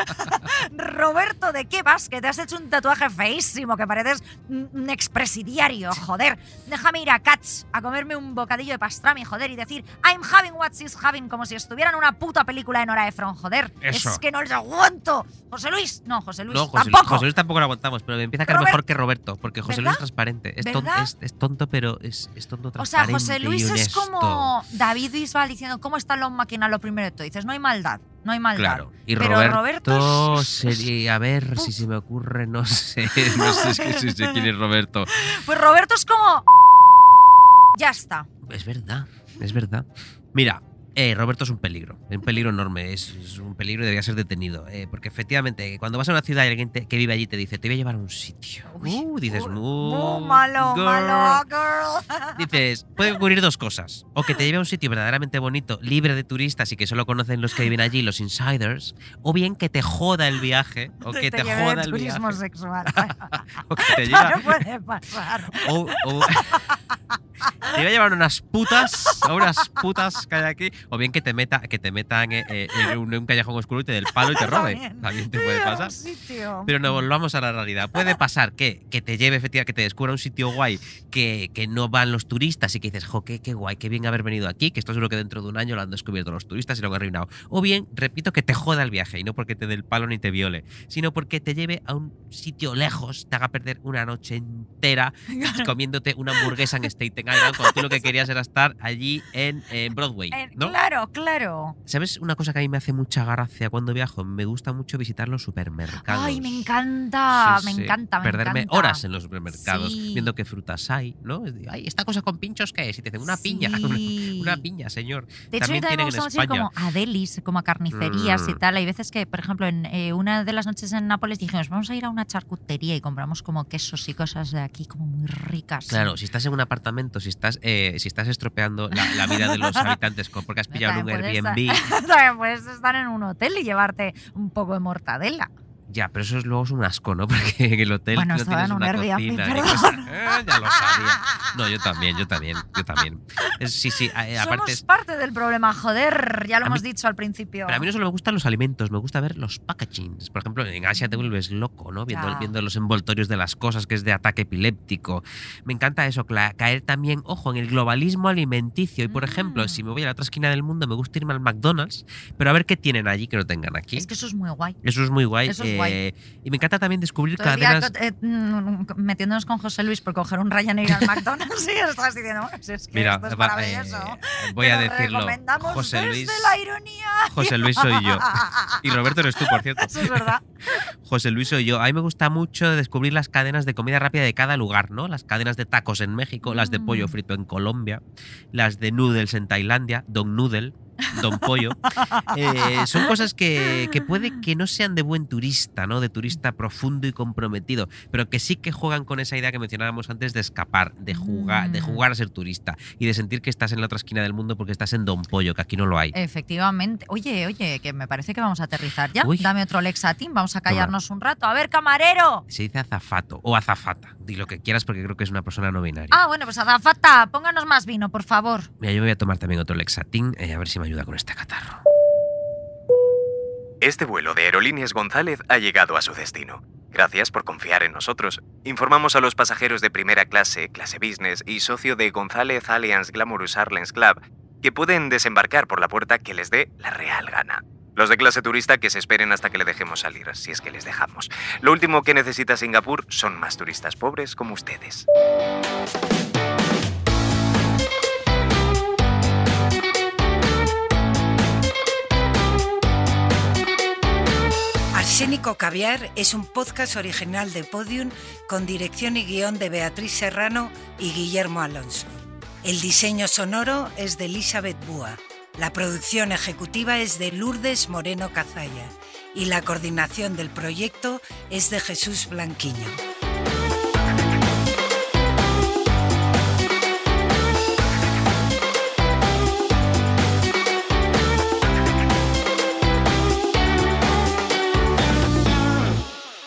Roberto, ¿de qué vas? Que te has hecho un tatuaje feísimo, que pareces un expresidiario, joder. Déjame ir a Cats a comerme un bocadillo de pastrami, joder, y decir I'm having what she's having, como si estuviera en una puta película de Nora Ephron, joder. Eso. Es que no les aguanto. José Luis, no, José Luis, No, José Luis, tampoco. José Luis tampoco lo aguantamos, pero me empieza a caer Robert- mejor que Roberto, porque José Luis es transparente. Es, es- es tonto, pero es, es tonto O sea, transparente. José Luis es como David Bisbal diciendo cómo están los máquinas lo primero que tú dices, no hay maldad, no hay maldad. Claro. Y Pero Roberto, Roberto sería, a ver si se me ocurre, no sé, no sé, es que sí sé quién es Roberto. Pues Roberto es como ya está. Es verdad, es verdad. Mira, eh, Roberto es un peligro, un peligro enorme, es, es un peligro y debería ser detenido. eh, porque efectivamente, cuando vas a una ciudad y alguien te- que vive allí te dice, te voy a llevar a un sitio. Uh, dices, "Uh, muy malo, girl". malo, girl. Dices, puede ocurrir dos cosas. O que te lleve a un sitio verdaderamente bonito, libre de turistas y que solo conocen los que viven allí, los insiders. O bien que te joda el viaje. O que te, de joda el turismo viaje. sexual. O que te lleva, no puede pasar. o, o- te iba a llevar unas putas, a unas putas que hay aquí, o bien que te meta, que te metan eh, eh, en un, callejón oscuro y te dé el palo y te robe. También. También te puede pasar. sitio. Pero no volvamos a la realidad. Puede pasar que, que te lleve efectivamente, que te descubra un sitio guay que, que no van los turistas y que dices, jo, qué, qué guay, qué bien haber venido aquí, que esto seguro que dentro de un año lo han descubierto los turistas y lo han arruinado. O bien, repito, que te joda el viaje y no porque te dé el palo ni te viole, sino porque te lleve a un sitio lejos, te haga perder una noche entera comiéndote una hamburguesa en Staten engañado cuando tú lo que querías era estar allí en, en Broadway, ¿no? Claro, claro. ¿Sabes una cosa que a mí me hace mucha gracia cuando viajo? Me gusta mucho visitar los supermercados. Ay, me encanta, Sí, me sí. encanta, me Perderme encanta. horas en los supermercados Sí. viendo qué frutas hay, ¿no? Ay, ¿esta cosa con pinchos qué es? Y te dicen, una piña. Una piña, señor. De hecho, a mí También también me tienen gusta ir como a delis, como a carnicerías y Mm. tal. Hay veces que, por ejemplo, en eh, una de las noches en Nápoles dijimos, vamos a ir a una charcutería y compramos como quesos y cosas de aquí como muy ricas. Claro, si estás en un apartamento, si estás, eh, si estás estropeando la, la vida de los habitantes porque has pillado un Airbnb, estar- También puedes estar en un hotel y llevarte un poco de mortadela. Ya, pero eso es luego es un asco, ¿no? Porque en el hotel Bueno, no tienes en un una Airbnb, cocina. perdón. cosas. Eh, ya lo sabía. No, yo también, yo también, yo también. Es- sí, sí, eh, aparte Somos parte del problema, joder, ya lo hemos mí- dicho al principio. Pero a mí no solo me gustan los alimentos, me gusta ver los packagings. Por ejemplo, en Asia te vuelves loco, ¿no? Viendo, Ya. viendo los envoltorios de las cosas, que es de ataque epiléptico. Me encanta eso, caer también, ojo, en el globalismo alimenticio. Y por ejemplo, Mm. si me voy a la otra esquina del mundo, me gusta irme al McDonald's, pero a ver qué tienen allí que no tengan aquí. Es que eso es muy guay. Eso es muy guay. Eso es guay. Y me encanta también descubrir cadenas. eh, mm, metiéndonos con José Luis por coger un Ryanair al McDonald's y estás diciendo, es que Mira, esto es maravilloso. eh, voy a decirlo. José Luis, la ironía. José Luis soy yo. Y Roberto eres tú, por cierto. Eso es verdad. José Luis soy yo. A mí me gusta mucho descubrir las cadenas de comida rápida de cada lugar, ¿no? Las cadenas de tacos en México, las de pollo Mm. frito en Colombia, las de noodles en Tailandia, Don Noodle, Don Pollo. Eh, son cosas que, que puede que no sean de buen turista, ¿no? De turista profundo y comprometido, pero que sí que juegan con esa idea que mencionábamos antes de escapar, de jugar, de Mm. jugar a ser turista y de sentir que estás en la otra esquina del mundo porque estás en Don Pollo, que aquí no lo hay. Efectivamente. Oye, oye, que me parece que vamos a aterrizar ya. Uy. Dame otro Lexatin, vamos a callarnos un rato. A ver, camarero. Se dice azafato o azafata. Di lo que quieras porque creo que es una persona no binaria. Ah, bueno, pues azafata, pónganos más vino, por favor. Mira, yo me voy a tomar también otro Lexatin, eh, a ver si me ayuda con este catarro. Este vuelo de Aerolíneas González ha llegado a su destino. Gracias por confiar en nosotros. Informamos a los pasajeros de primera clase, clase business y socio de González Alliance Glamorous Airlines Club que pueden desembarcar por la puerta que les dé la real gana. Los de clase turista que se esperen hasta que le dejemos salir, si es que les dejamos. Lo último que necesita Singapur son más turistas pobres como ustedes. Arsénico Caviar es un podcast original de Podium con dirección y guion de Beatriz Serrano y Guillermo Alonso. El diseño sonoro es de Elizabeth Búa. La producción ejecutiva es de Lourdes Moreno Cazalla y la coordinación del proyecto es de Jesús Blanquiño.